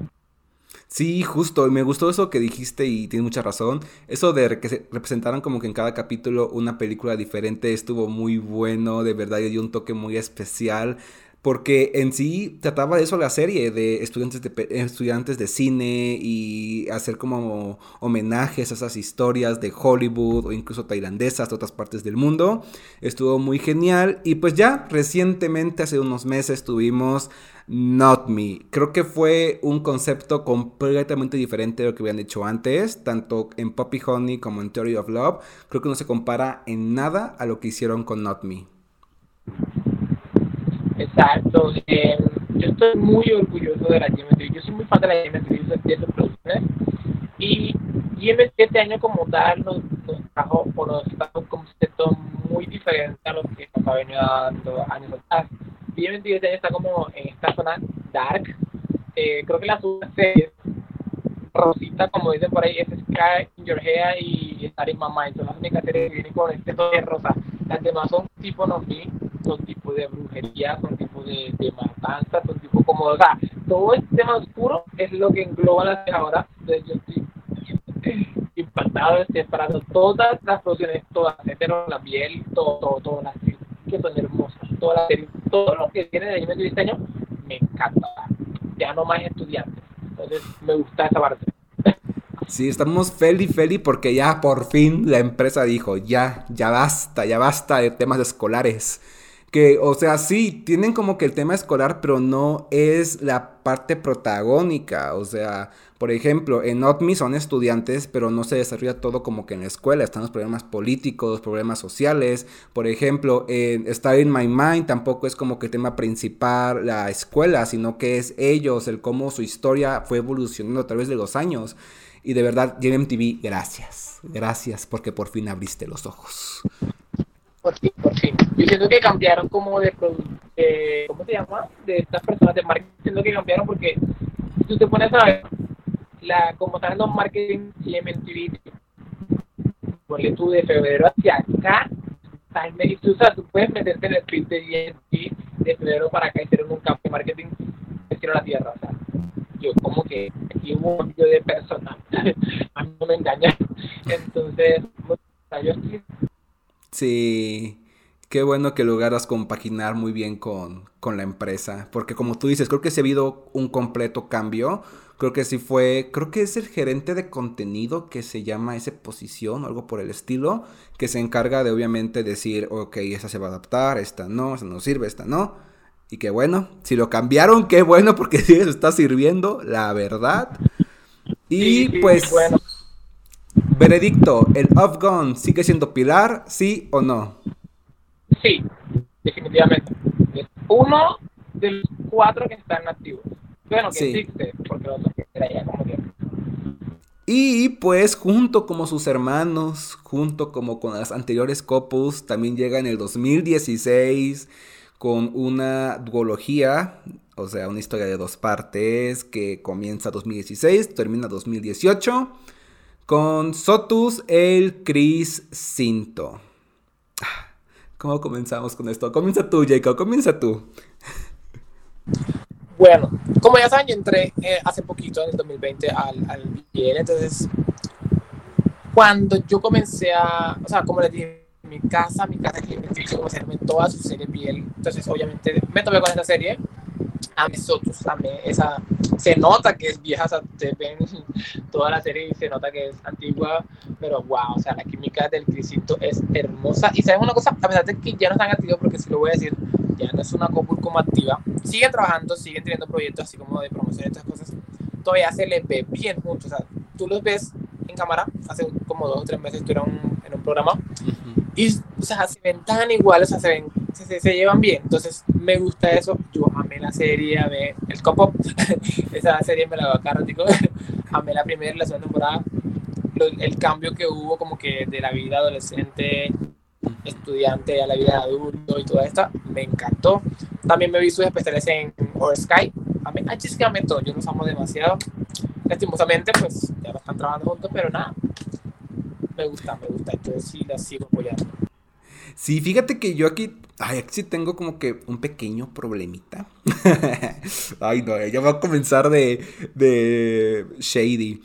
Sí, justo, y me gustó eso que dijiste y tienes mucha razón. Eso de que se representaran como que en cada capítulo una película diferente estuvo muy bueno, de verdad, y dio un toque muy especial. Porque en sí trataba de eso la serie, de estudiantes de, estudiantes de cine y hacer como homenajes a esas historias de Hollywood o incluso tailandesas de otras partes del mundo. Estuvo muy genial. Y pues ya recientemente, hace unos meses, tuvimos Not Me. Creo que fue un concepto completamente diferente de lo que habían hecho antes, tanto en Poppy Honey como en Theory of Love. Creo que no se compara en nada a lo que hicieron con Not Me. Exacto. Eh, yo estoy muy orgulloso de la GMT. Yo soy muy fan de la GMT de sus producciones. Y GMT este año como tal nos, nos trajo o nos trajo un concepto muy diferente a lo que nos ha venido dando años atrás bien este está como en esta zona dark. Eh, creo que las series Rosita, como dicen por ahí, es Sky in y Star in My Mind. Son las únicas series que vienen con este tono de rosa. Las demás son tipo no son tipo de brujería, son tipo de, de matanza, son tipo como, o sea, todo este tema oscuro es lo que engloba las ahora. Entonces yo estoy <laughs> impactado, estoy esperando todas las producciones, todas, pero la piel, todo, todo, todas las que son hermosas, todas las series todo lo que tiene de anime de diseño me encanta. Ya no más estudiantes. Me gusta esa parte. Sí, estamos feliz, feliz porque ya por fin la empresa dijo, ya, ya basta, ya basta de temas escolares que, o sea, sí, tienen como que el tema escolar, pero no es la parte protagónica. O sea, por ejemplo, en OTMI son estudiantes, pero no se desarrolla todo como que en la escuela. Están los problemas políticos, problemas sociales. Por ejemplo, en Star in My Mind tampoco es como que el tema principal la escuela, sino que es ellos, el cómo su historia fue evolucionando a través de los años. Y de verdad, JMTV, gracias. Gracias porque por fin abriste los ojos por fin, por fin. Yo siento que cambiaron como de, eh, ¿cómo se llama? De estas personas de marketing, siento que cambiaron porque si tú te pones a ver, la, como están los marketing y MTV, ponle tú de febrero hacia acá, y tú, o sea, tú puedes meterte en el tweet de de febrero para acá hicieron un cambio de marketing, hicieron la tierra, o sea, yo como que aquí hubo un cambio de personas, <laughs> a mí no me engañan, entonces, o sea, yo estoy Sí, qué bueno que logras compaginar muy bien con, con, la empresa, porque como tú dices, creo que se ha habido un completo cambio, creo que sí fue, creo que es el gerente de contenido que se llama esa posición o algo por el estilo, que se encarga de obviamente decir, ok, esa se va a adaptar, esta no, esta no sirve, esta no. Y qué bueno, si lo cambiaron, qué bueno, porque <laughs> sí eso está sirviendo, la verdad. Y pues... Bueno Veredicto, ¿el Off-Gun sigue siendo pilar, sí o no? Sí, definitivamente. Es uno de los cuatro que están activos. Bueno, que existe, porque los otros que ya como que... Y pues junto como sus hermanos, junto como con las anteriores copus, también llega en el 2016 con una duología, o sea, una historia de dos partes que comienza 2016, termina 2018 con Sotus el Cris Cinto. ¿Cómo comenzamos con esto? Comienza tú, Jacob, comienza tú. Bueno, como ya saben, yo entré eh, hace poquito, en el 2020, al, al entonces, cuando yo comencé a, o sea, como les dije, mi casa, mi casa es yo comencé a verme toda su serie Biel, entonces obviamente me tomé con esta serie, a nosotros también esa se nota que es vieja se ven <laughs> toda la serie y se nota que es antigua pero wow o sea la química del Crisito es hermosa y saben una cosa a pesar de que ya no están activos porque si lo voy a decir ya no es una copul como activa siguen trabajando siguen teniendo proyectos así como de promoción y estas cosas todavía se les ve bien juntos o sea tú los ves en cámara hace como dos o tres meses estuvieron en un programa y o sea se ven tan iguales o sea se ven se, se, llevan bien. Entonces, me gusta eso. Yo amé la serie, amé el copo. <laughs> Esa serie me la veo acá, ratico. <laughs> amé la primera y la segunda temporada. el cambio que hubo como que de la vida adolescente, estudiante a la vida adulto y toda esta, me encantó. También me vi sus especiales en Or Sky. A mí, a Jessica todo, yo los amo demasiado. Lastimosamente, pues ya no están trabajando juntos, pero nada. Me gusta, me gusta. Entonces sí, la sigo apoyando. Sí, fíjate que yo aquí, ay, aquí tengo como que un pequeño problemita. <laughs> ay, no, ya va a comenzar de, de Shady.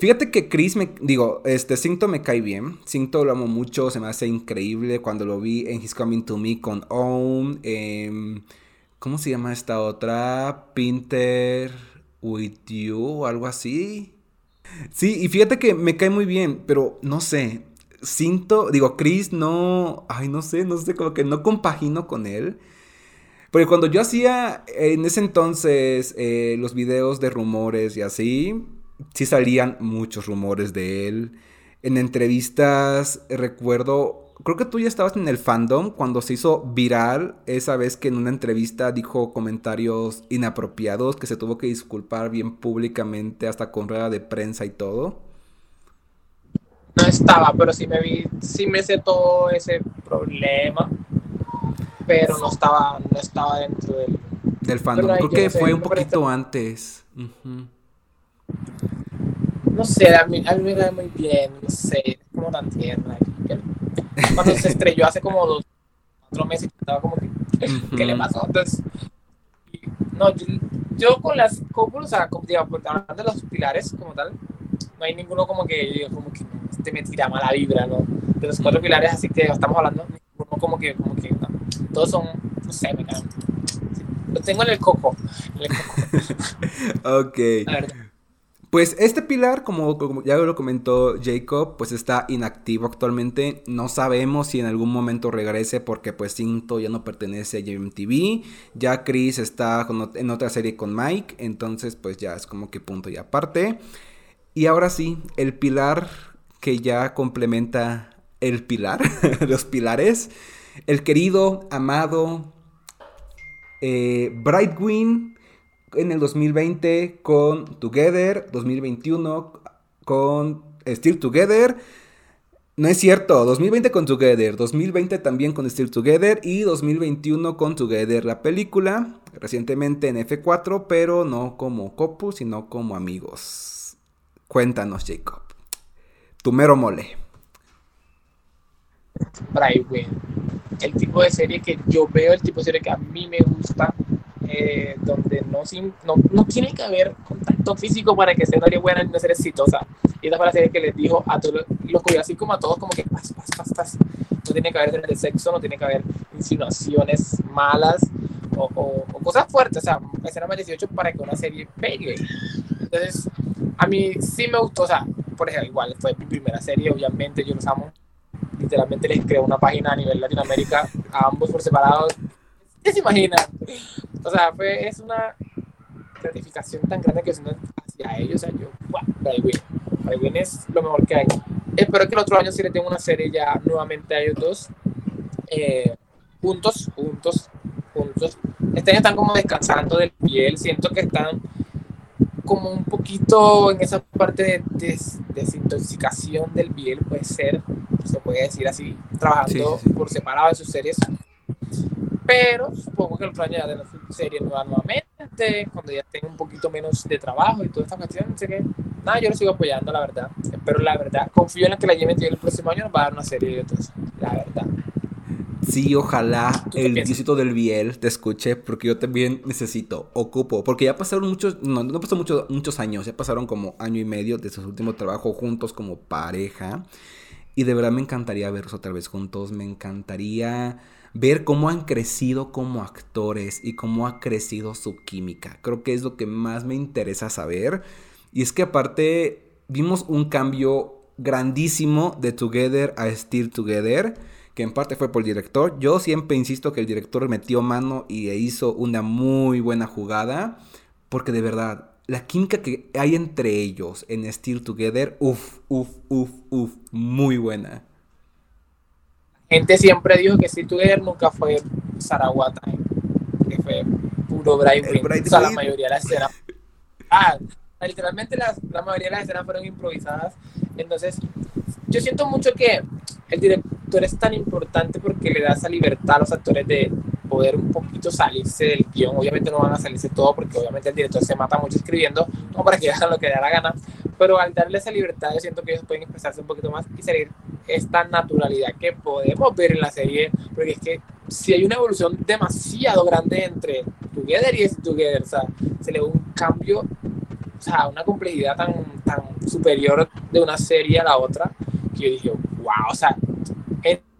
Fíjate que Chris me, digo, este Cinto me cae bien. Cinto lo amo mucho, se me hace increíble cuando lo vi en His Coming to Me con Own. Em, ¿Cómo se llama esta otra? Pinter with You o algo así. Sí, y fíjate que me cae muy bien, pero no sé. Cinto, digo, Chris no. Ay, no sé, no sé, como que no compagino con él. Porque cuando yo hacía en ese entonces eh, los videos de rumores y así, sí salían muchos rumores de él. En entrevistas recuerdo, creo que tú ya estabas en el fandom cuando se hizo viral esa vez que en una entrevista dijo comentarios inapropiados, que se tuvo que disculpar bien públicamente hasta con rueda de prensa y todo. No estaba, pero sí me vi, sí me sé todo ese problema, pero no estaba, no estaba dentro del, del fandom. Creo que fue un poquito antes no sé, a mí, a mí me cae muy bien, no sé, es como tan tierna. Cuando se estrelló hace como dos, cuatro meses, estaba como que, ¿qué le pasó? Entonces, no, yo, con las cópulas, o sea, como, digamos, hablando de los pilares como tal, no hay ninguno como que, como que este me tira mala vibra, ¿no? De los cuatro pilares, así que estamos hablando, ninguno como que, como que, no. todos son, no sé, me caen. Lo tengo en el coco. En el coco. <laughs> ok. La verdad. Pues este pilar, como, ya lo comentó Jacob, pues está inactivo actualmente. No sabemos si en algún momento regrese porque pues Cinto ya no pertenece a JMTV. Ya Chris está en otra serie con Mike, entonces pues ya es como que punto y aparte. Y ahora sí, el pilar que ya complementa el pilar, <laughs> los pilares. El querido, amado eh, Brightwing en el 2020 con Together, 2021 con Still Together. No es cierto, 2020 con Together, 2020 también con Still Together y 2021 con Together la película, recientemente en F4, pero no como copu, sino como amigos. Cuéntanos, Jacob. Tu mero mole. Brightwing. El tipo de serie que yo veo, el tipo de serie que a mí me gusta, eh, donde no, no, no, tiene que haber contacto físico para que sea una serie buena y una serie exitosa. Y esta fue la serie que les dijo a todos los así como a todos, como que pas, pas, pas. No tiene que haber de sexo, no tiene que haber insinuaciones malas o, o, cosas fuertes, o sea, escena más 18 para que una serie pegue. Entonces, a mí sí me gustó, o sea, por ejemplo, igual fue mi primera serie, obviamente yo los amo. Literalmente les creo una página a nivel Latinoamérica, a ambos por separado. ¿Qué se imaginan? O sea, fue, es una gratificación tan grande que siento hacia ellos. O sea, yo, wow, Brightwing. es lo mejor que hay. Espero que el otro año sí le tenga una serie ya nuevamente a ellos dos. Eh, juntos, juntos, juntos. Este año están como descansando del piel. Siento que están como un poquito en esa parte de desintoxicación del piel, puede ser, se puede decir así, trabajando por separado en sus series pero supongo que el año ya de su serie nueva nuevamente, cuando ya tenga un poquito menos de trabajo y toda esta cuestión, sé que nada, yo lo sigo apoyando, la verdad. Pero la verdad, confío en que la lleven el próximo año nos va a dar una serie de otros, la verdad. Sí, ojalá el Diosito del Biel te escuche, porque yo también necesito, ocupo, porque ya pasaron muchos, no, no pasaron muchos, muchos años, ya pasaron como año y medio de su último trabajo juntos como pareja, y de verdad me encantaría verlos otra vez juntos, me encantaría ver cómo han crecido como actores y cómo ha crecido su química. Creo que es lo que más me interesa saber. Y es que aparte vimos un cambio grandísimo de Together a Still Together, que en parte fue por el director. Yo siempre insisto que el director metió mano y hizo una muy buena jugada, porque de verdad, la química que hay entre ellos en Still Together, uff, uff, uff, uff, muy buena gente siempre dijo que si Together nunca fue Sarawata, que fue puro Bright O sea, la mayoría de las escenas. Ah, literalmente la, la mayoría de las escenas fueron improvisadas. Entonces, yo siento mucho que el director es tan importante porque le da esa libertad a los actores de, poder un poquito salirse del guion. Obviamente no van a salirse todo porque obviamente el director se mata mucho escribiendo, no para que hagan lo que le da la gana, pero al darle esa libertad yo siento que ellos pueden expresarse un poquito más y salir esta naturalidad que podemos ver en la serie, porque es que si hay una evolución demasiado grande entre Together y Together, o sea, se le ve un cambio, o sea, una complejidad tan, tan superior de una serie a la otra, que yo dije, wow, o sea,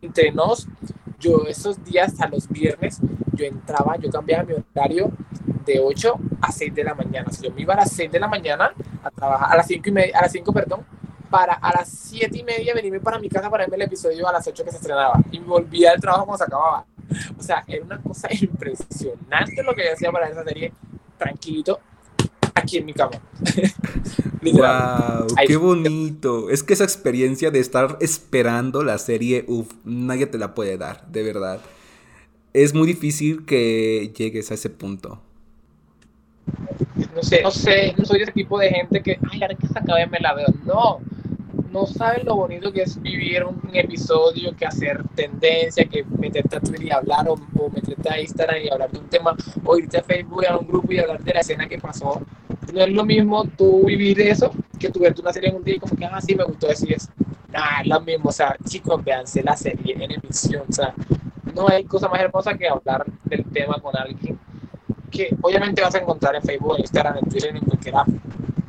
entre nos, yo esos días a los viernes, yo entraba, yo cambiaba mi horario de 8 a 6 de la mañana. Sea, yo me iba a las 6 de la mañana a trabajar, a las 5 y media, a las 5, perdón, para a las 7 y media venirme para mi casa para verme el episodio a las 8 que se estrenaba. Y me volvía al trabajo cuando se acababa. O sea, era una cosa impresionante lo que yo hacía para esa serie, tranquilito, aquí en mi cama. <laughs> wow, qué bonito. Es que esa experiencia de estar esperando la serie, uff, nadie te la puede dar, de verdad. Es muy difícil que llegues a ese punto. No sé, no sé, no soy ese tipo de gente que, ay, ahora que se acabe me la veo. No, no saben lo bonito que es vivir un, episodio, que hacer tendencia, que meterte a Twitter y hablar, o, meterte a Instagram y hablar de un tema, o irte a Facebook a un grupo y hablar de la escena que pasó. No es lo mismo tú vivir eso que tú verte una serie en un día y como que, ah, sí, me gustó decir eso. Nah, es lo mismo, o sea, chicos, véanse la serie en emisión, o sea, no hay cosa más hermosa que hablar del tema con alguien que obviamente vas a encontrar en Facebook, Instagram, en Twitter, en cualquier app.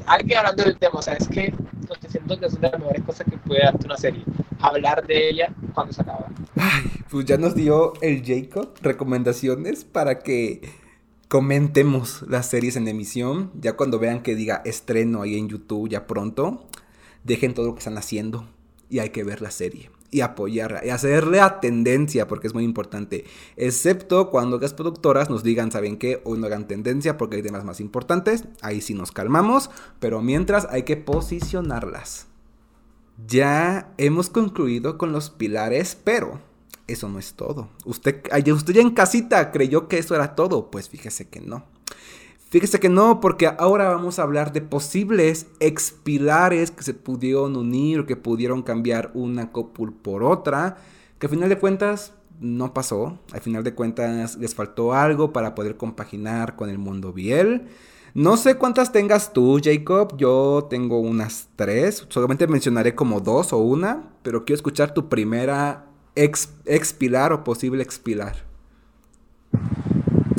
Alguien hablando del tema, o sea, es que te siento que es una de las mejores cosas que puede darte una serie. Hablar de ella cuando se acaba. Ay, pues ya nos dio el Jacob recomendaciones para que comentemos las series en emisión. Ya cuando vean que diga estreno ahí en YouTube ya pronto, dejen todo lo que están haciendo y hay que ver la serie y apoyarla y hacerle a tendencia porque es muy importante. Excepto cuando las productoras nos digan, ¿saben qué? Hoy no hagan tendencia porque hay temas más importantes. Ahí sí nos calmamos, pero mientras hay que posicionarlas. Ya hemos concluido con los pilares, pero eso no es todo. Usted, usted ya en casita creyó que eso era todo, pues fíjese que no. Fíjese que no, porque ahora vamos a hablar de posibles expilares que se pudieron unir o que pudieron cambiar una cópula por otra, que al final de cuentas no pasó. Al final de cuentas les faltó algo para poder compaginar con el mundo biel. No sé cuántas tengas tú, Jacob. Yo tengo unas tres. Solamente mencionaré como dos o una, pero quiero escuchar tu primera expilar o posible expilar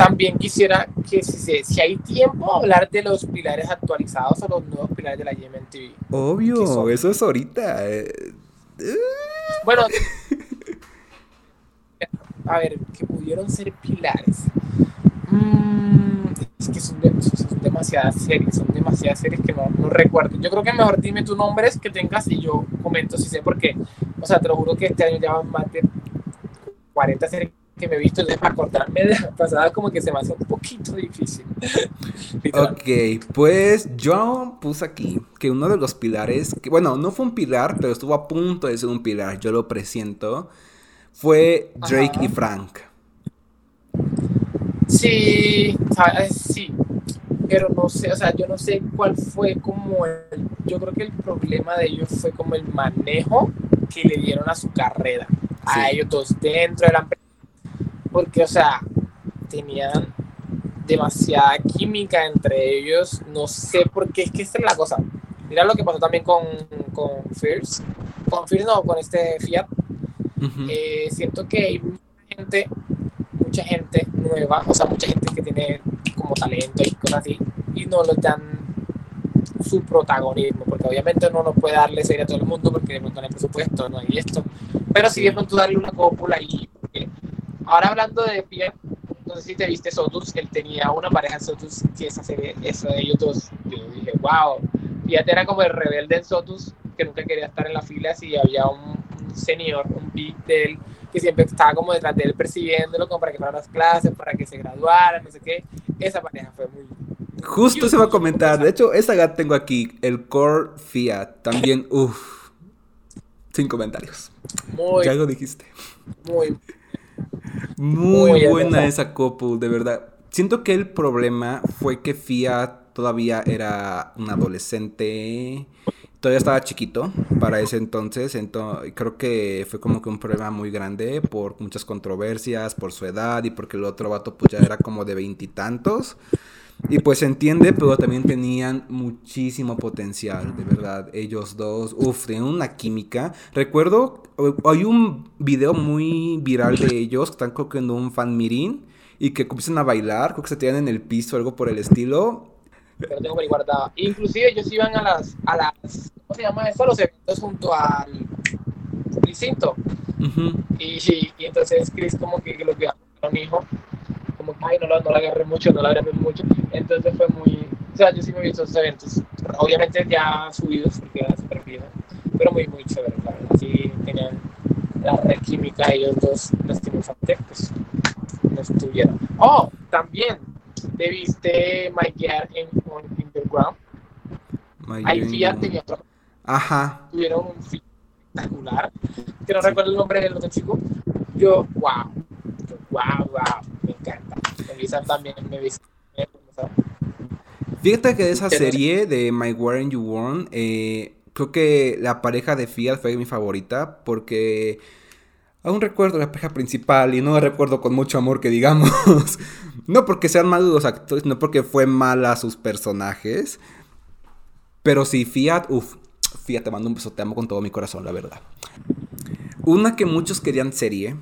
también quisiera que si, si, hay tiempo hablar de los pilares actualizados o los nuevos pilares de la TV. Obvio, eso es ahorita. Eh. Bueno, <laughs> a ver, que pudieron ser pilares. Mm, es que son, demasiadas series, son demasiadas series que no, no, recuerdo. Yo creo que mejor dime tus nombres que tengas y yo comento si sé por qué. O sea, te lo juro que este año ya van más de 40 series que me he visto, entonces para acordarme de la pasada como que se me hace un poquito difícil. <laughs> ok, pues yo puse aquí que uno de los pilares, que bueno, no fue un pilar, pero estuvo a punto de ser un pilar, yo lo presiento, fue Drake y Frank. Sí, sí, pero no sé, o sea, yo no sé cuál fue como el, yo creo que el problema de ellos fue como el manejo que le dieron a su carrera, a ellos dos dentro de la empresa porque, o sea, tenían demasiada química entre ellos. No sé por qué, es que esta es la cosa. Mira lo que pasó también con, con Fierce. Con Fierce no, con este Fiat. Eh, siento que hay mucha gente, mucha gente nueva, o sea, mucha gente que tiene como talento y cosas así, y no les dan su protagonismo, porque obviamente uno no puede darle serie a todo el mundo porque de pronto no hay presupuesto, no hay esto, pero sí de pronto darle una cópula y Ahora hablando de Fiat, no sé si te viste Sotus, él tenía una pareja en Sotus, y esa serie, eso de ellos dos, yo dije, wow, Fiat era como el rebelde en Sotus, que nunca quería estar en la fila si había un, señor, un beat de él, que siempre estaba como detrás de él persiguiéndolo como para que fuera las clases, para que se graduara, no sé qué. Esa pareja fue muy... Justo se va a comentar, de hecho, esa gata tengo aquí, el Core Fiat, también, <laughs> uff, sin comentarios. Muy... Ya lo dijiste. Muy muy, buena esa couple, de verdad. Siento que el problema fue que Fia todavía era un adolescente todavía estaba chiquito para ese entonces, entonces creo que fue como que un problema muy grande por muchas controversias, por su edad y porque el otro vato pues ya era como de veintitantos. Y, pues se entiende, pero también tenían muchísimo potencial, de verdad. Ellos dos, uff, tenían una química. Recuerdo, hay un video muy viral de ellos que están cogiendo un fan mirin y que comienzan a bailar, creo que se tiran en el piso, algo por el estilo. Pero tengo que guardado. Inclusive ellos iban a las, a las, ¿cómo se llama eso? Los eventos junto al recinto. y, y, entonces Chris como que, lo que un hijo como ay, no, no la agarré mucho, no la agarré mucho. Entonces fue muy, o sea, yo sí me he visto esos eventos, obviamente ya subidos, porque era súper viejo, pero muy, muy chévere, la verdad. Sí tenían la red química, ellos dos, lastimosamente, pues no estuvieron. Oh, también, ¿te viste My Gear en Underground? Ahí Fiat tenía otro. Ajá. Tuvieron un espectacular, que no recuerdo el nombre del otro chico. Yo, wow, wow, wow, encanta. También, me viste. Fíjate que de esa serie de My War and You Won, eh, creo que la pareja de Fiat fue mi favorita porque aún recuerdo la pareja principal y no la recuerdo con mucho amor que digamos. <laughs> no porque sean malos los actores, no porque fue mala sus personajes. Pero sí, Fiat, uff, Fiat te mando un beso, te amo con todo mi corazón, la verdad. Una que muchos querían serie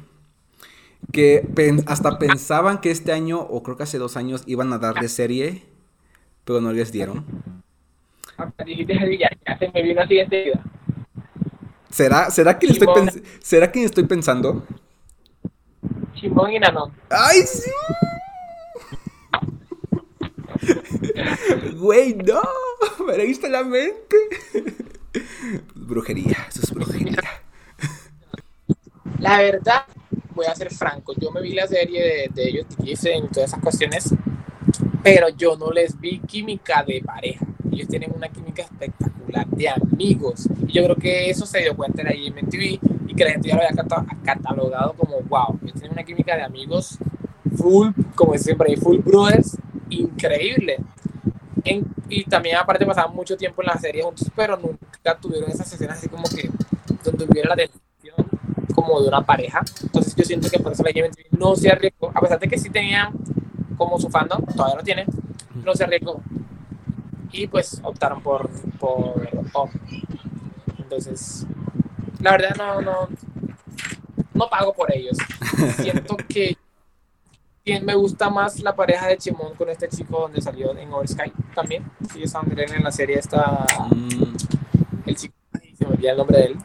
que hasta pensaban que este año, o creo que hace dos años, iban a darle serie, pero no les dieron. ¿Será, será, que, estoy ¿será que estoy pensando? Chimón y Nanón. ¡Ay, sí! Güey, no, me leíste la mente. Brujería, eso es brujería. La verdad, voy a ser franco, yo me vi la serie de, ellos, dicen todas esas cuestiones, pero yo no les vi química de pareja. Ellos tienen una química espectacular de amigos. Y yo creo que eso se dio cuenta en la IMTV y que la gente ya lo había catalogado como wow. Ellos tienen una química de amigos full, como siempre, full brothers, increíble. y también aparte pasaban mucho tiempo en la serie juntos, pero nunca tuvieron esas escenas así como que donde hubiera la como de una pareja. Entonces yo siento que por eso la no se arriesgó, a pesar de que sí tenían como su fandom, todavía lo tienen, no se arriesgó. Y pues optaron por, por Entonces, la verdad no, no, no pago por ellos. <laughs> Siento que me gusta más la pareja de Chimón con este chico donde salió en Oversky también. Sí, es en la serie esta. Mm. El chico, se me olvida el nombre de él.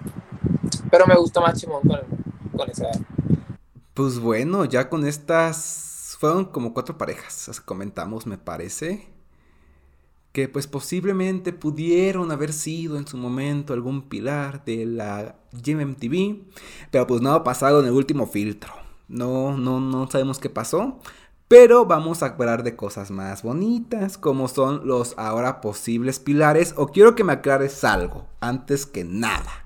Pero me gusta más Chimón con, esa. Pues bueno, ya con estas. Fueron como cuatro parejas, comentamos, me parece. Que pues posiblemente pudieron haber sido en su momento algún pilar de la GMMTV. Pero pues no ha pasado en el último filtro. No, no, no sabemos qué pasó. Pero vamos a hablar de cosas más bonitas, como son los ahora posibles pilares. O quiero que me aclares algo, antes que nada.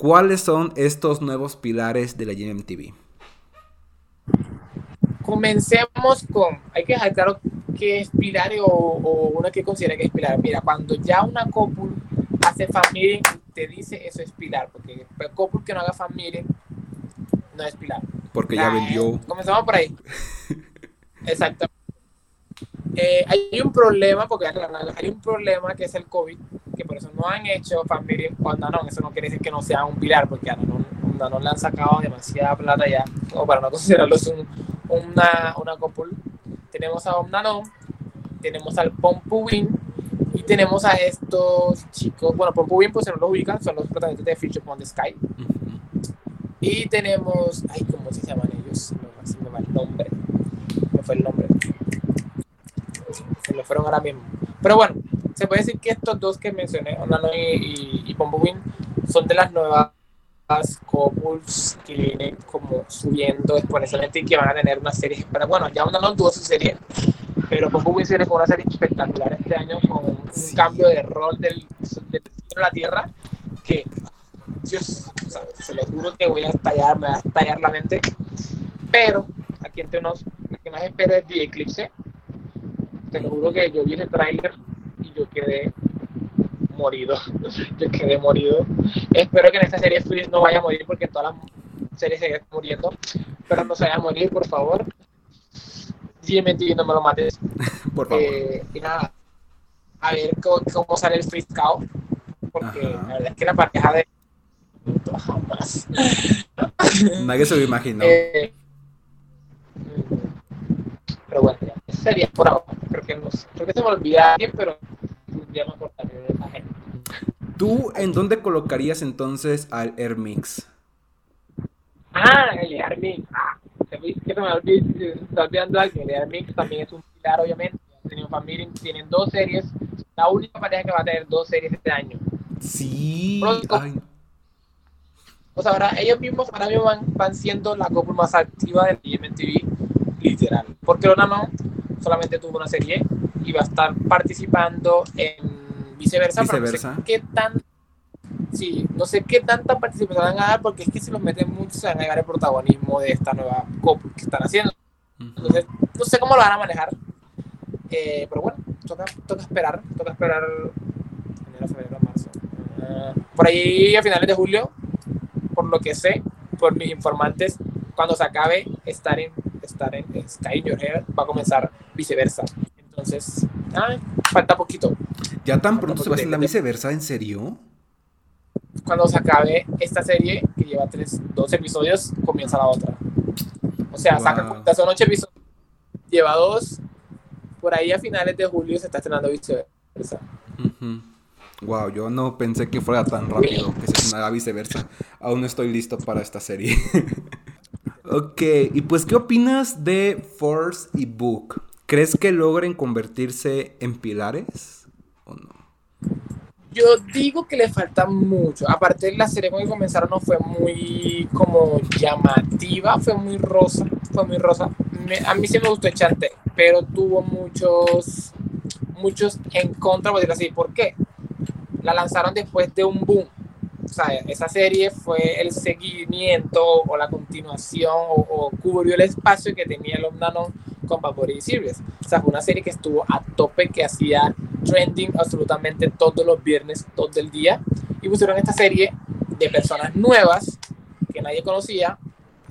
¿Cuáles son estos nuevos pilares de la GMTV? Comencemos con, hay que dejar claro qué es pilar o, o uno que considera que es pilar. Mira, cuando ya una couple hace familia, te dice eso es pilar, porque el couple que no haga familia no es pilar. Porque ya vendió. Comenzamos por ahí. <laughs> Exactamente. Eh, hay un problema, porque hay un problema que es el COVID, que por eso no han hecho familia con Danone. Eso no quiere decir que no sea un pilar, porque a Danone, le han sacado demasiada plata ya, o para no <laughs> considerarlo un, una, una copul. Tenemos a Danone, tenemos al Pompuin y tenemos a estos chicos. Bueno, Pompuin, pues si no lo ubican, son los protagonistas de Future Upon the Sky. Y tenemos, ay, ¿cómo se llaman ellos? No, me va el nombre. No fue el nombre se me fueron ahora mismo. Pero bueno, se puede decir que estos dos que mencioné, Onano y, y, son de las nuevas couples que vienen como subiendo exponencialmente y que van a tener una serie. Pero bueno, ya Onano tuvo su serie, pero Pompuwin viene con una serie espectacular este año con un cambio de rol del, del de la Tierra que Dios, se lo juro que voy a estallar, me va a estallar la mente. Pero aquí entre nos, lo que más espero es The Eclipse, te lo juro que yo vi ese tráiler y yo quedé morido. <laughs> Yo quedé morido. Espero que en esta serie Freeze no vaya a morir porque en todas las series se muriendo. Pero no se vaya a morir, por favor. GMT no me lo mates. <laughs> Por favor. Eh, y nada, a ver cómo, cómo sale el Freeze Cow. Porque Ajá. la verdad es que la pareja de. Jamás. <laughs> Nadie se lo imaginó. Eh, pero bueno, ya, sería por ahora. Creo que, no sé, creo que se me olvida alguien, pero ya me acordaré de esa gente. ¿Tú en dónde colocarías entonces al Air Mix? Ah, el Armix. Ah, se me- que se me está olvidando alguien. El Armix también es un pilar, obviamente. Familia, tienen dos series. La única pareja que va a tener dos series este año. Sí. Pronto. Ay, O sea, ahora ellos mismos ahora mismo van, van siendo la couple más activa del MTV, literal. Porque Lona no solamente tuvo una serie y va a estar participando en viceversa. pero Viceversa. no sé qué tan. Sí, no sé qué tanta participación van a dar porque es que si los meten mucho se van a llevar el protagonismo de esta nueva couple que están haciendo. Entonces, no sé cómo lo van a manejar. Eh, pero bueno, toca, toca esperar. Toca esperar enero, febrero, marzo. Ah, por ahí a finales de julio, por lo que sé, por mis informantes, cuando se acabe estar en, estar en Sky Hair, va a comenzar viceversa. Entonces, ah, falta poquito. ¿Ya tan pronto se va a hacer la viceversa? ¿En serio? Cuando se acabe esta serie, que lleva tres, dos episodios, comienza la otra. O sea, saca Wow. cuenta, son ocho episodios, lleva dos. Por ahí a finales de julio se está estrenando viceversa. Wow, yo no pensé que fuera tan rápido que se estrenara viceversa. Aún no estoy listo para esta serie. <laughs> ok, y pues, ¿qué opinas de Force y Book? ¿Crees que logren convertirse en pilares? ¿O no? Yo digo que le falta mucho. Aparte, la serie cuando comenzaron no fue muy como llamativa, fue muy rosa, fue muy rosa. Me- a mí sí me gustó Echante, pero tuvo muchos, muchos en contra, por decirlo así. ¿Por qué? La lanzaron después de un boom. O sea, esa serie fue el seguimiento o la continuación o, o cubrió el espacio que tenía los nanos con Vapory y Series. O sea, fue una serie que estuvo a tope, que hacía trending absolutamente todos los viernes, todo el día. Y pusieron esta serie de personas nuevas que nadie conocía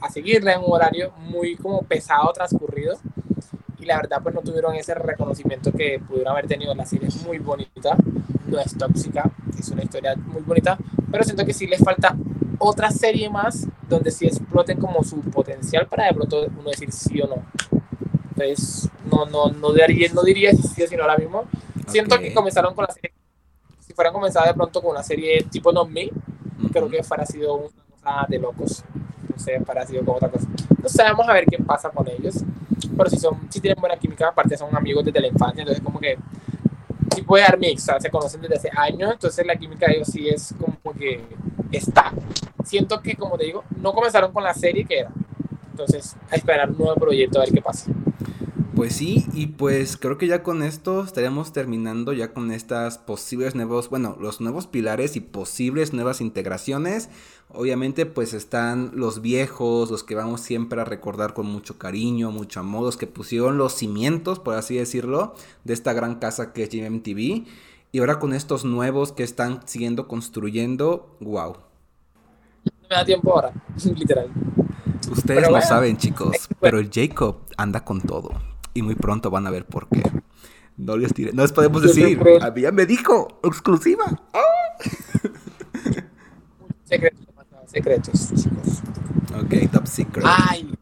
a seguirla en un horario muy como pesado, transcurrido. Y la verdad, pues no tuvieron ese reconocimiento que pudieron haber tenido. La serie es muy bonita, no es tóxica, es una historia muy bonita, pero siento que sí les falta otra serie más donde sí exploten como su potencial para de pronto uno decir sí o no. Entonces, no, no, no, diría, no diría si sí o si no ahora mismo. Siento Ok. que comenzaron con la serie, si fueran comenzado de pronto con una serie tipo Not Me, creo que fuera sido una cosa de locos. Fuera sido como otra cosa. No sé, vamos a ver qué pasa con ellos. Pero si son, si tienen buena química, aparte son amigos desde la infancia, entonces como que sí puede dar mix, o sea, se conocen desde hace años, entonces la química de ellos sí es como que está. Siento que, como te digo, no comenzaron con la serie que era. Entonces, a esperar un nuevo proyecto a ver qué pasa. Pues sí, y pues creo que ya con esto estaríamos terminando ya con estas posibles nuevos, bueno, los nuevos pilares y posibles nuevas integraciones. Obviamente pues están los viejos, los que vamos siempre a recordar con mucho cariño, mucho amor, los que pusieron los cimientos, por así decirlo, de esta gran casa que es GMTV. Y ahora con estos nuevos que están siguiendo construyendo, wow. No me da tiempo ahora, <laughs> literal. Ustedes no bueno, saben, chicos, <laughs> pero el Jacob anda con todo. Y muy pronto van a ver por qué. No les diré, no les podemos decir. creo- A mí ya me dijo, exclusiva. <laughs> Secretos, demasiados secretos, chicos. Ok, top secret. Ay,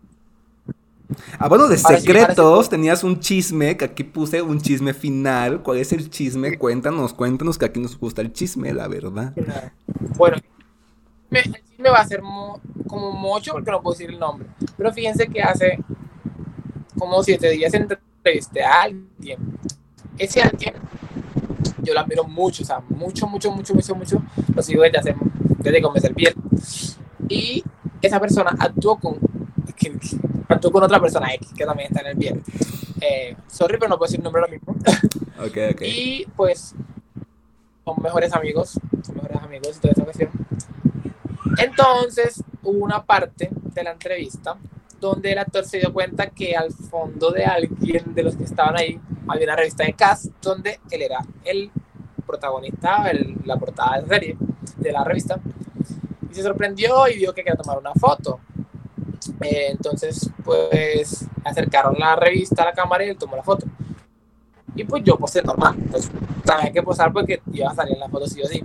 Ah, bueno, de Ahora sí secretos tenías un chisme, que aquí puse un chisme final. ¿Cuál es el chisme? Cuéntanos, cuéntanos que aquí nos gusta el chisme, la verdad. Bueno, el chisme va a ser mo- como mucho porque no puedo decir el nombre. Pero fíjense que hace como siete días entrevisté a alguien. Ese alguien, yo lo admiro mucho, o sea, mucho, mucho, mucho, mucho, mucho. Lo sigo desde hace, desde que comencé el bien. Y esa persona actuó con, actuó con otra persona X, que también está en el bien. Eh, sorry, pero no puedo decir el nombre ahora mismo. <laughs> Ok, ok. Y pues son mejores amigos, son mejores amigos y toda esa ocasión. Entonces hubo una parte de la entrevista donde el actor se dio cuenta que al fondo de alguien de los que estaban ahí había una revista de cast donde él era el protagonista, el, la portada de la serie, de la revista, y se sorprendió y dijo que quería tomar una foto. Eh, entonces, pues acercaron la revista a la cámara y él tomó la foto. Y pues yo posé normal. Entonces, sabía que posar porque iba a salir en la foto sí o sí.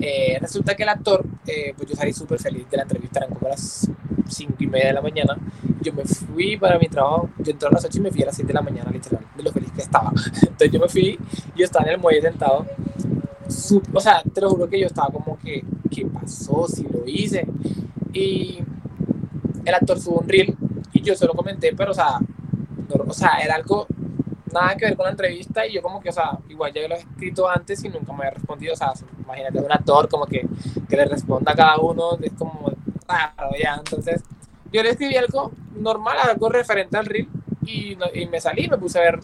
Eh, resulta que el actor, eh, pues yo salí súper feliz de la entrevista, eran como las 5 y media de la mañana. Yo me fui para mi trabajo, yo entré a las 8 y me fui a las 7 de la mañana, literal, de lo feliz que estaba. <laughs> Entonces yo me fui, yo estaba en el muelle sentado. o sea, te lo juro que yo estaba como que, ¿qué pasó? Si lo hice. Y el actor subió un reel y yo se lo comenté, pero o sea, o sea, era algo nada que ver con la entrevista y yo como que, o sea, igual ya lo he escrito antes y nunca me había respondido, o sea, imagínate un actor como que, que le responda a cada uno, es como raro ya, entonces yo le escribí algo normal, algo referente al reel y, y me salí, me puse a ver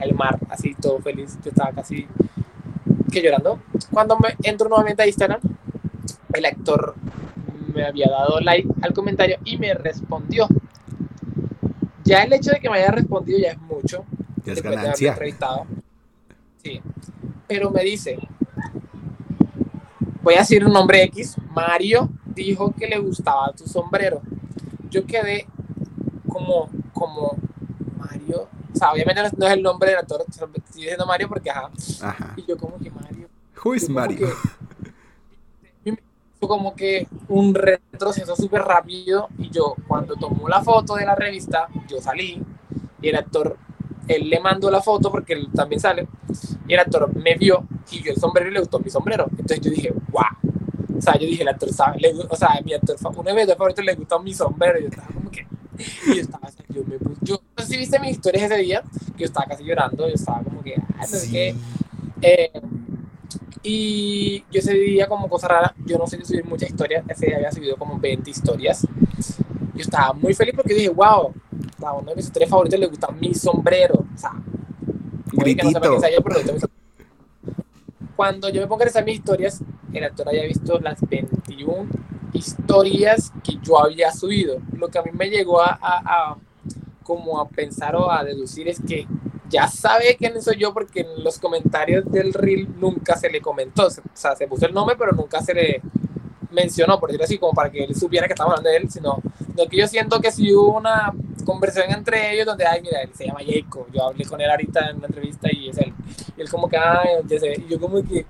el mar, así todo feliz, yo estaba casi que llorando. Cuando me entro nuevamente a Instagram, el actor me había dado like al comentario y me respondió. Ya el hecho de que me haya respondido ya es mucho. Es ganancia. Sí. Pero me dice, voy a decir un nombre X, Mario dijo que le gustaba tu sombrero. Yo quedé como, como Mario, o sea, obviamente no es el nombre del actor, estoy diciendo Mario porque ajá. Y yo como que Mario. Who is Mario? como que un retroceso súper rápido y yo cuando tomó la foto de la revista, yo salí y el actor, él le mandó la foto porque él también sale y el actor me vio y vio el sombrero y le gustó mi sombrero. Entonces yo dije, wow. O sea, yo dije, el actor sabe, o sea, mi actor, uno de mis favoritos le gustó mi sombrero. Y yo estaba como que, y yo estaba, yo me yo no sé si viste mis historias ese día, que yo estaba casi llorando, yo estaba como que, no sé qué. Eh, y yo ese día, como cosa rara, yo no sé si subir muchas historias, ese día había subido como 20 historias. Yo estaba muy feliz porque dije, wow, a uno de mis historias favoritos le gusta mi sombrero. O sea, Gritito. No sé yo, Cuando yo me pongo a revisar mis historias, el actor había visto las 21 historias que yo había subido. Lo que a mí me llegó a, a, a como a pensar o a deducir es que ya sabe quién soy yo porque en los comentarios del reel nunca se le comentó, o sea, se puso el nombre, pero nunca se le mencionó, por decirlo así, como para que él supiera que estaba hablando de él, sino lo que yo siento que si hubo una conversación entre ellos donde, ay, mira, él se llama Jacob, yo hablé con él ahorita en una entrevista y es él, y él como que, ay, ya sé, y yo como que,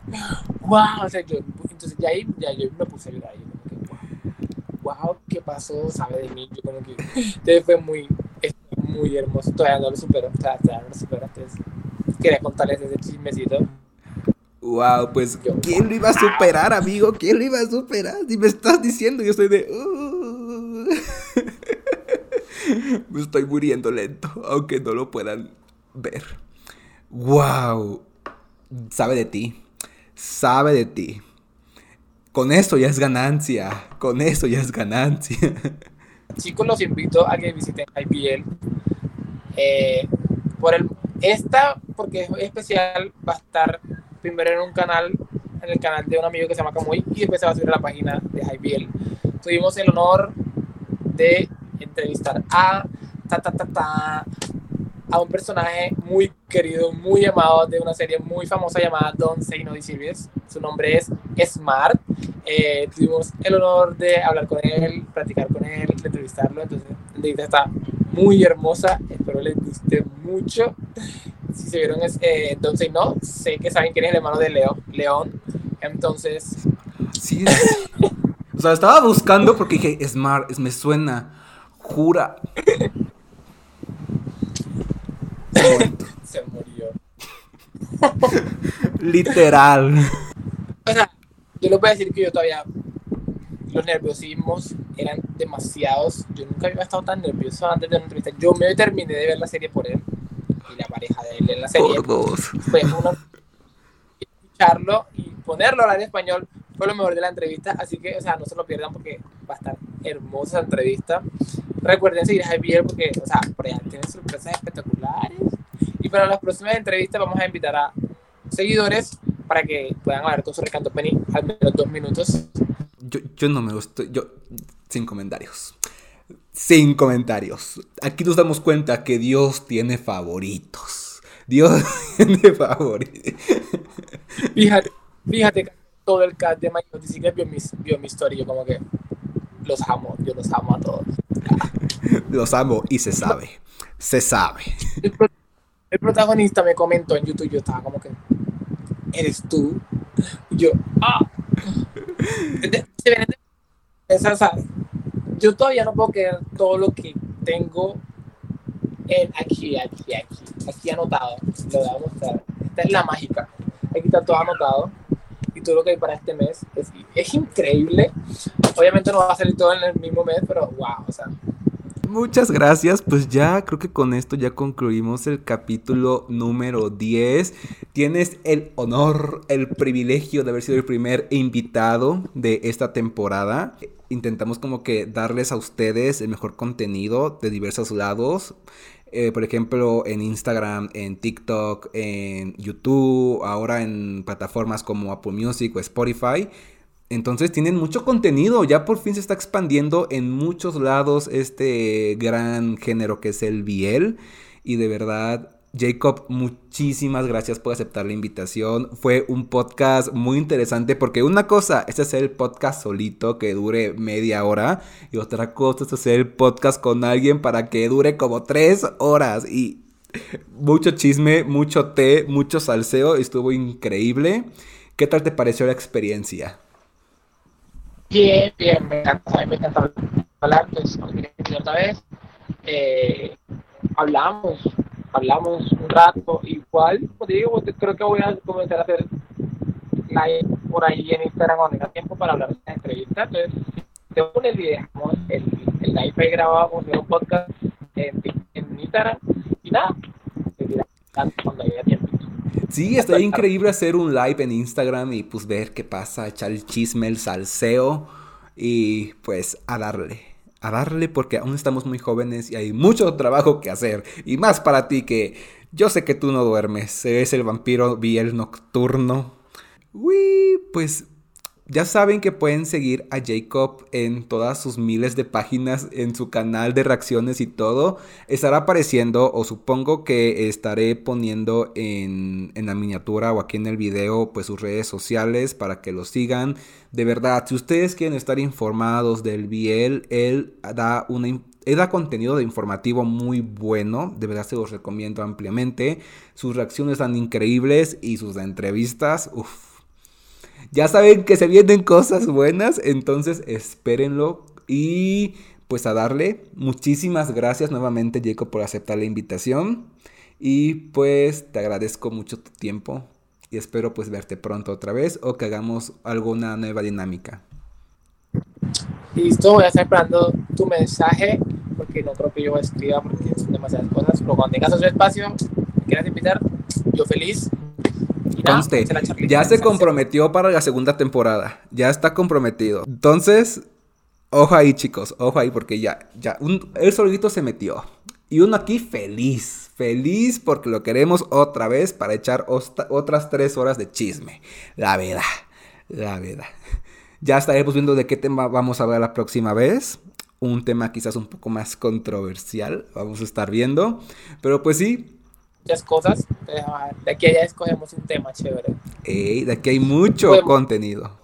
wow, o sea, yo, entonces ya ahí, ya yo me puse a llorar, yo como que, wow, wow, ¿qué pasó? Sabe de mí, yo como que, entonces fue muy, muy hermoso. Todavía no lo supero. O sea, todavía no lo supero. Entonces, quería contarles ese chismecito. Wow, pues, ¿quién lo iba a superar, amigo? ¿Quién lo iba a superar? Si me estás diciendo, yo estoy de. Uh". Estoy muriendo lento, <laughs> aunque no lo puedan ver. Wow, sabe de ti. Sabe de ti. Con eso ya es ganancia. Con eso ya es ganancia. <laughs> chicos, los invito a que visiten IPL. Eh, por el, esta, porque es especial, va a estar primero en un canal, en el canal de un amigo que se llama Camuy, y después se va a subir a la página de IPL. Tuvimos el honor de entrevistar a ta, ta, ta, ta, a un personaje muy querido, muy amado de una serie muy famosa llamada Don't Say No Disservice. Su nombre es Smart. Eh, tuvimos el honor de hablar con él, practicar con él, entrevistarlo. Entonces, la entrevista está muy hermosa. Espero les guste mucho. Si se vieron eh, Don't Say No, sé que saben quién es el hermano de Leo, León. Entonces. Sí. o sea, estaba buscando porque dije, Smart, me suena. Jura. Se murió. <laughs> Literal. O sea, yo les voy a decir que yo todavía. Los nerviosismos eran demasiados. Yo nunca había estado tan nervioso antes de una entrevista. Yo me terminé de ver la serie por él. Y la pareja de él en la serie. Por dos. Fue uno. Escucharlo y ponerlo a hablar en español fue lo mejor de la entrevista. Así que, o sea, no se lo pierdan porque va a estar hermosa la entrevista. Recuerden seguir a Javier porque, o sea, por allá tienen sorpresas espectaculares. Y para las próximas entrevistas vamos a invitar a seguidores para que puedan hablar con su recanto Penny al menos dos minutos. Yo, yo no me gusto, yo, sin comentarios. Sin comentarios. Aquí nos damos cuenta que Dios tiene favoritos. Dios <laughs> de favor. Fíjate, fíjate todo el cast de My Secret vio mi, vio mi story. Yo como que los amo, yo los amo a todos. <laughs> Los amo y se sabe. Se sabe. El, pro- el protagonista me comentó en YouTube, yo estaba como que, ¿eres tú? Y yo, ah. Ven de- esa- yo todavía no puedo creer todo lo que tengo en aquí, aquí, aquí, aquí anotado. Lo voy a mostrar. Esta es la mágica. Aquí está todo anotado. Y todo lo que hay para este mes es, es increíble. Obviamente no va a salir todo en el mismo mes, pero wow, o sea, Muchas gracias, pues ya creo que con esto ya concluimos el capítulo número 10. Tienes el honor, el privilegio de haber sido el primer invitado de esta temporada. Intentamos como que darles a ustedes el mejor contenido de diversos lados. Eh, por ejemplo, en Instagram, en TikTok, en YouTube, ahora en plataformas como Apple Music o Spotify. Entonces tienen mucho contenido, ya por fin se está expandiendo en muchos lados este gran género que es el Biel. Y de verdad, Jacob, muchísimas gracias por aceptar la invitación. Fue un podcast muy interesante porque una cosa es hacer el podcast solito que dure media hora y otra cosa es hacer el podcast con alguien para que dure como tres horas. Y mucho chisme, mucho té, mucho salseo, estuvo increíble. ¿Qué tal te pareció la experiencia? Bien, bien, me mí me encanta hablar, pues, otra vez, eh, hablamos, hablamos un rato, igual, te digo, creo que voy a comenzar a hacer live por ahí en Instagram cuando tenga tiempo para hablar de esta entrevista, entonces, te unes y dejamos el, live ahí grabado, hacer un podcast en, en Instagram, y nada, cuando haya tiempo. Sí, estaría increíble hacer un live en Instagram y pues ver qué pasa, echar el chisme, el salseo y pues a darle, a darle porque aún estamos muy jóvenes y hay mucho trabajo que hacer y más para ti que yo sé que tú no duermes, eres el vampiro Biel nocturno. Uy, pues ya saben que pueden seguir a Jacob en todas sus miles de páginas, en su canal de reacciones y todo. Estará apareciendo, o supongo que estaré poniendo en, en la miniatura o aquí en el video, pues sus redes sociales para que lo sigan. De verdad, si ustedes quieren estar informados del Biel, él da una... Él da contenido de informativo muy bueno, de verdad se los recomiendo ampliamente. Sus reacciones tan increíbles y sus entrevistas, uff, ya saben que se vienen cosas buenas, entonces espérenlo y pues a darle. Muchísimas gracias nuevamente Jacob por aceptar la invitación y pues te agradezco mucho tu tiempo y espero pues verte pronto otra vez o que hagamos alguna nueva dinámica. Listo, voy a estar esperando tu mensaje porque no creo que yo escriba porque son demasiadas cosas, pero cuando tengas su espacio, me quieras invitar, yo feliz. Conste, charlita. ya se comprometió para la segunda temporada, ya está comprometido. Entonces, ojo ahí chicos, ojo ahí porque ya, ya, un, él solito se metió. Y uno aquí feliz, feliz porque lo queremos otra vez para echar osta- otras tres horas de chisme. La verdad, la verdad. Ya estaremos viendo de qué tema vamos a hablar la próxima vez. Un tema quizás un poco más controversial, vamos a estar viendo. Pero pues sí, muchas cosas. eh, De aquí a allá escogemos un tema chévere. Ey, de aquí hay mucho contenido.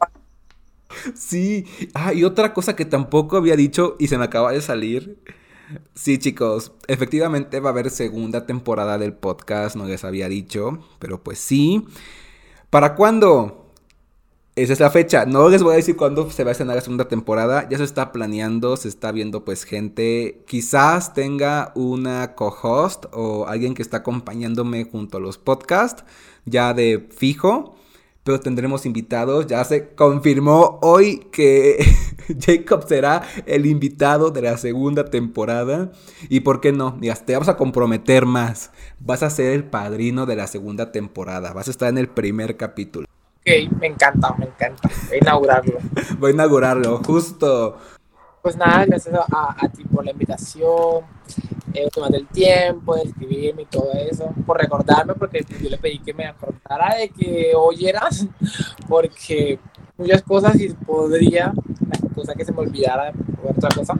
Sí. Ah, y otra cosa que tampoco había dicho y se me acaba de salir. Sí, chicos, efectivamente va a haber segunda temporada del podcast, no les había dicho, pero pues sí. ¿Para cuándo? Esa es la fecha. No les voy a decir cuándo se va a estrenar la segunda temporada. Ya se está planeando, se está viendo pues gente. Quizás tenga una co-host o alguien que está acompañándome junto a los podcasts, ya de fijo. Pero tendremos invitados. Ya se confirmó hoy que <laughs> Jacob será el invitado de la segunda temporada. Y por qué no, Mira, te vamos a comprometer más. Vas a ser el padrino de la segunda temporada. Vas a estar en el primer capítulo. Ok, me encanta, me encanta. Voy a inaugurarlo. <laughs> Voy a inaugurarlo, justo. Pues nada, gracias a, a ti por la invitación, eh, tomando el tiempo de escribirme y todo eso, por recordarme, porque yo le pedí que me acordara de que oyeras, <laughs> porque muchas cosas y podría, cosa que se me olvidara otra cosa.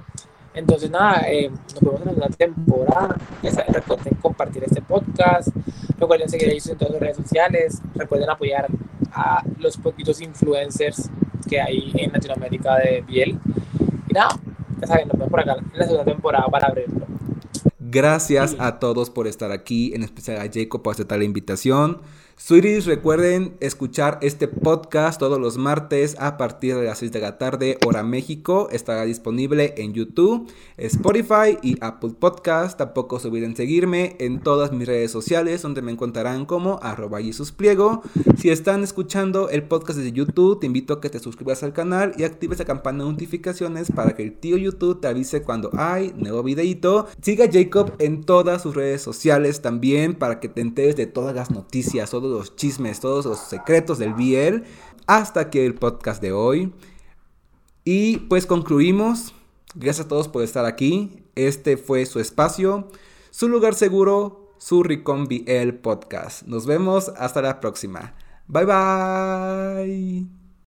Entonces, nada, eh, nos vemos en una temporada. Ya saben, recuerden compartir este podcast, Recuerden seguir ellos en todas las redes sociales. Recuerden apoyar a los poquitos influencers que hay en Latinoamérica de piel. Y nada, ya saben, nos vemos por acá en la segunda temporada para abrirlo. Gracias a todos por estar aquí, en especial a Jacob por aceptar la invitación. Sweeties, recuerden escuchar este podcast todos los martes a partir de las 6 de la tarde, hora México. Estará disponible en YouTube, Spotify y Apple Podcast. Tampoco se olviden seguirme en todas mis redes sociales, donde me encontrarán como arroba Pliego. Si están escuchando el podcast desde YouTube, te invito a que te suscribas al canal y actives la campana de notificaciones para que el tío YouTube te avise cuando hay nuevo videito. Siga a Jacob en todas sus redes sociales también para que te enteres de todas las noticias, los chismes, todos los secretos del BL. Hasta aquí el podcast de hoy. Y pues concluimos. Gracias a todos por estar aquí. Este fue su espacio, su lugar seguro, su Ricon BL podcast. Nos vemos hasta la próxima. Bye bye.